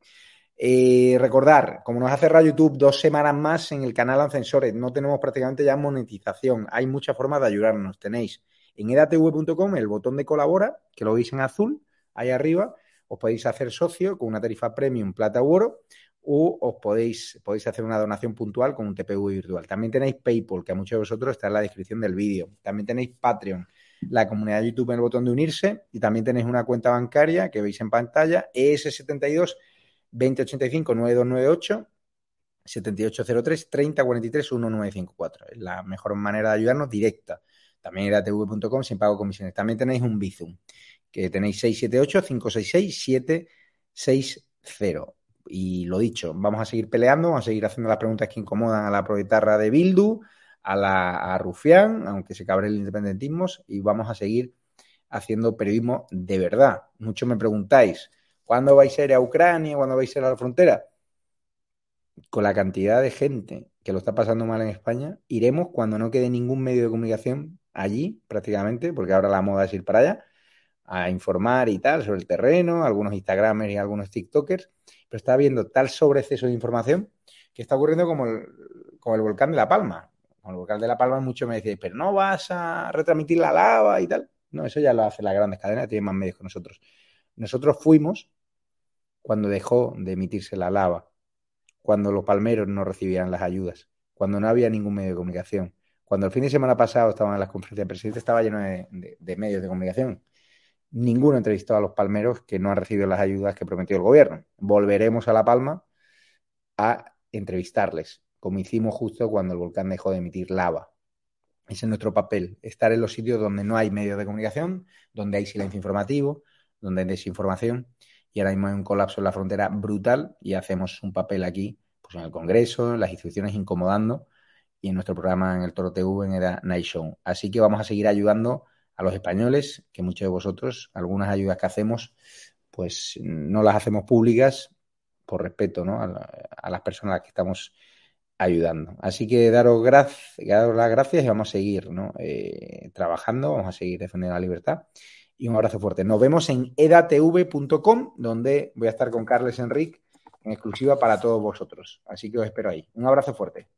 Eh, recordar, como nos ha cerrado YouTube dos semanas más en el canal Ascensores, no tenemos prácticamente ya monetización. Hay muchas formas de ayudarnos. Tenéis en edatv.com el botón de colabora, que lo veis en azul, ahí arriba, os podéis hacer socio con una tarifa premium plata u oro o os podéis, podéis hacer una donación puntual con un TPV virtual. También tenéis PayPal, que a muchos de vosotros está en la descripción del vídeo. También tenéis Patreon, la comunidad de YouTube en el botón de unirse y también tenéis una cuenta bancaria que veis en pantalla, ES72 2085 9298 7803 3043 1954. Es la mejor manera de ayudarnos directa. También edatv.com sin pago comisiones. También tenéis un Bizum, que tenéis 678-566-760. Y lo dicho, vamos a seguir peleando, vamos a seguir haciendo las preguntas que incomodan a la proletarra de Bildu, a, la, a Rufián, aunque se cabre el independentismo, y vamos a seguir haciendo periodismo de verdad. Muchos me preguntáis, ¿cuándo vais a ir a Ucrania? ¿Cuándo vais a ir a la frontera? Con la cantidad de gente que lo está pasando mal en España, iremos cuando no quede ningún medio de comunicación allí, prácticamente, porque ahora la moda es ir para allá, a informar y tal sobre el terreno, algunos Instagramers y algunos TikTokers, pero está habiendo tal sobreexceso de información que está ocurriendo como el, como el volcán de La Palma. Con el volcán de La Palma muchos me dicen, pero no vas a retransmitir la lava y tal. No, eso ya lo hacen las grandes cadenas, tienen más medios que nosotros. Nosotros fuimos cuando dejó de emitirse la lava, cuando los palmeros no recibían las ayudas, cuando no había ningún medio de comunicación, cuando el fin de semana pasado estaban en las conferencias de presidente, estaba lleno de medios de comunicación. Ninguno entrevistó a los palmeros que no han recibido las ayudas que prometió el gobierno. Volveremos a La Palma a entrevistarles, como hicimos justo cuando el volcán dejó de emitir lava. Ese es nuestro papel, estar en los sitios donde no hay medios de comunicación, donde hay silencio informativo, donde hay desinformación, y ahora mismo hay un colapso en la frontera brutal y hacemos un papel aquí, pues en el Congreso, en las instituciones incomodando, y en nuestro programa en el Toro TV en Eda Night Show. Así que vamos a seguir ayudando a los españoles, que muchos de vosotros, algunas ayudas que hacemos, pues no las hacemos públicas por respeto ¿no? a, la, a, las personas a las que estamos ayudando. Así que daros, gracias, daros las gracias y vamos a seguir ¿no? eh, trabajando, vamos a seguir defendiendo la libertad. Y un abrazo fuerte. Nos vemos en edatv.com, donde voy a estar con Carles Enrique en exclusiva para todos vosotros. Así que os espero ahí. Un abrazo fuerte.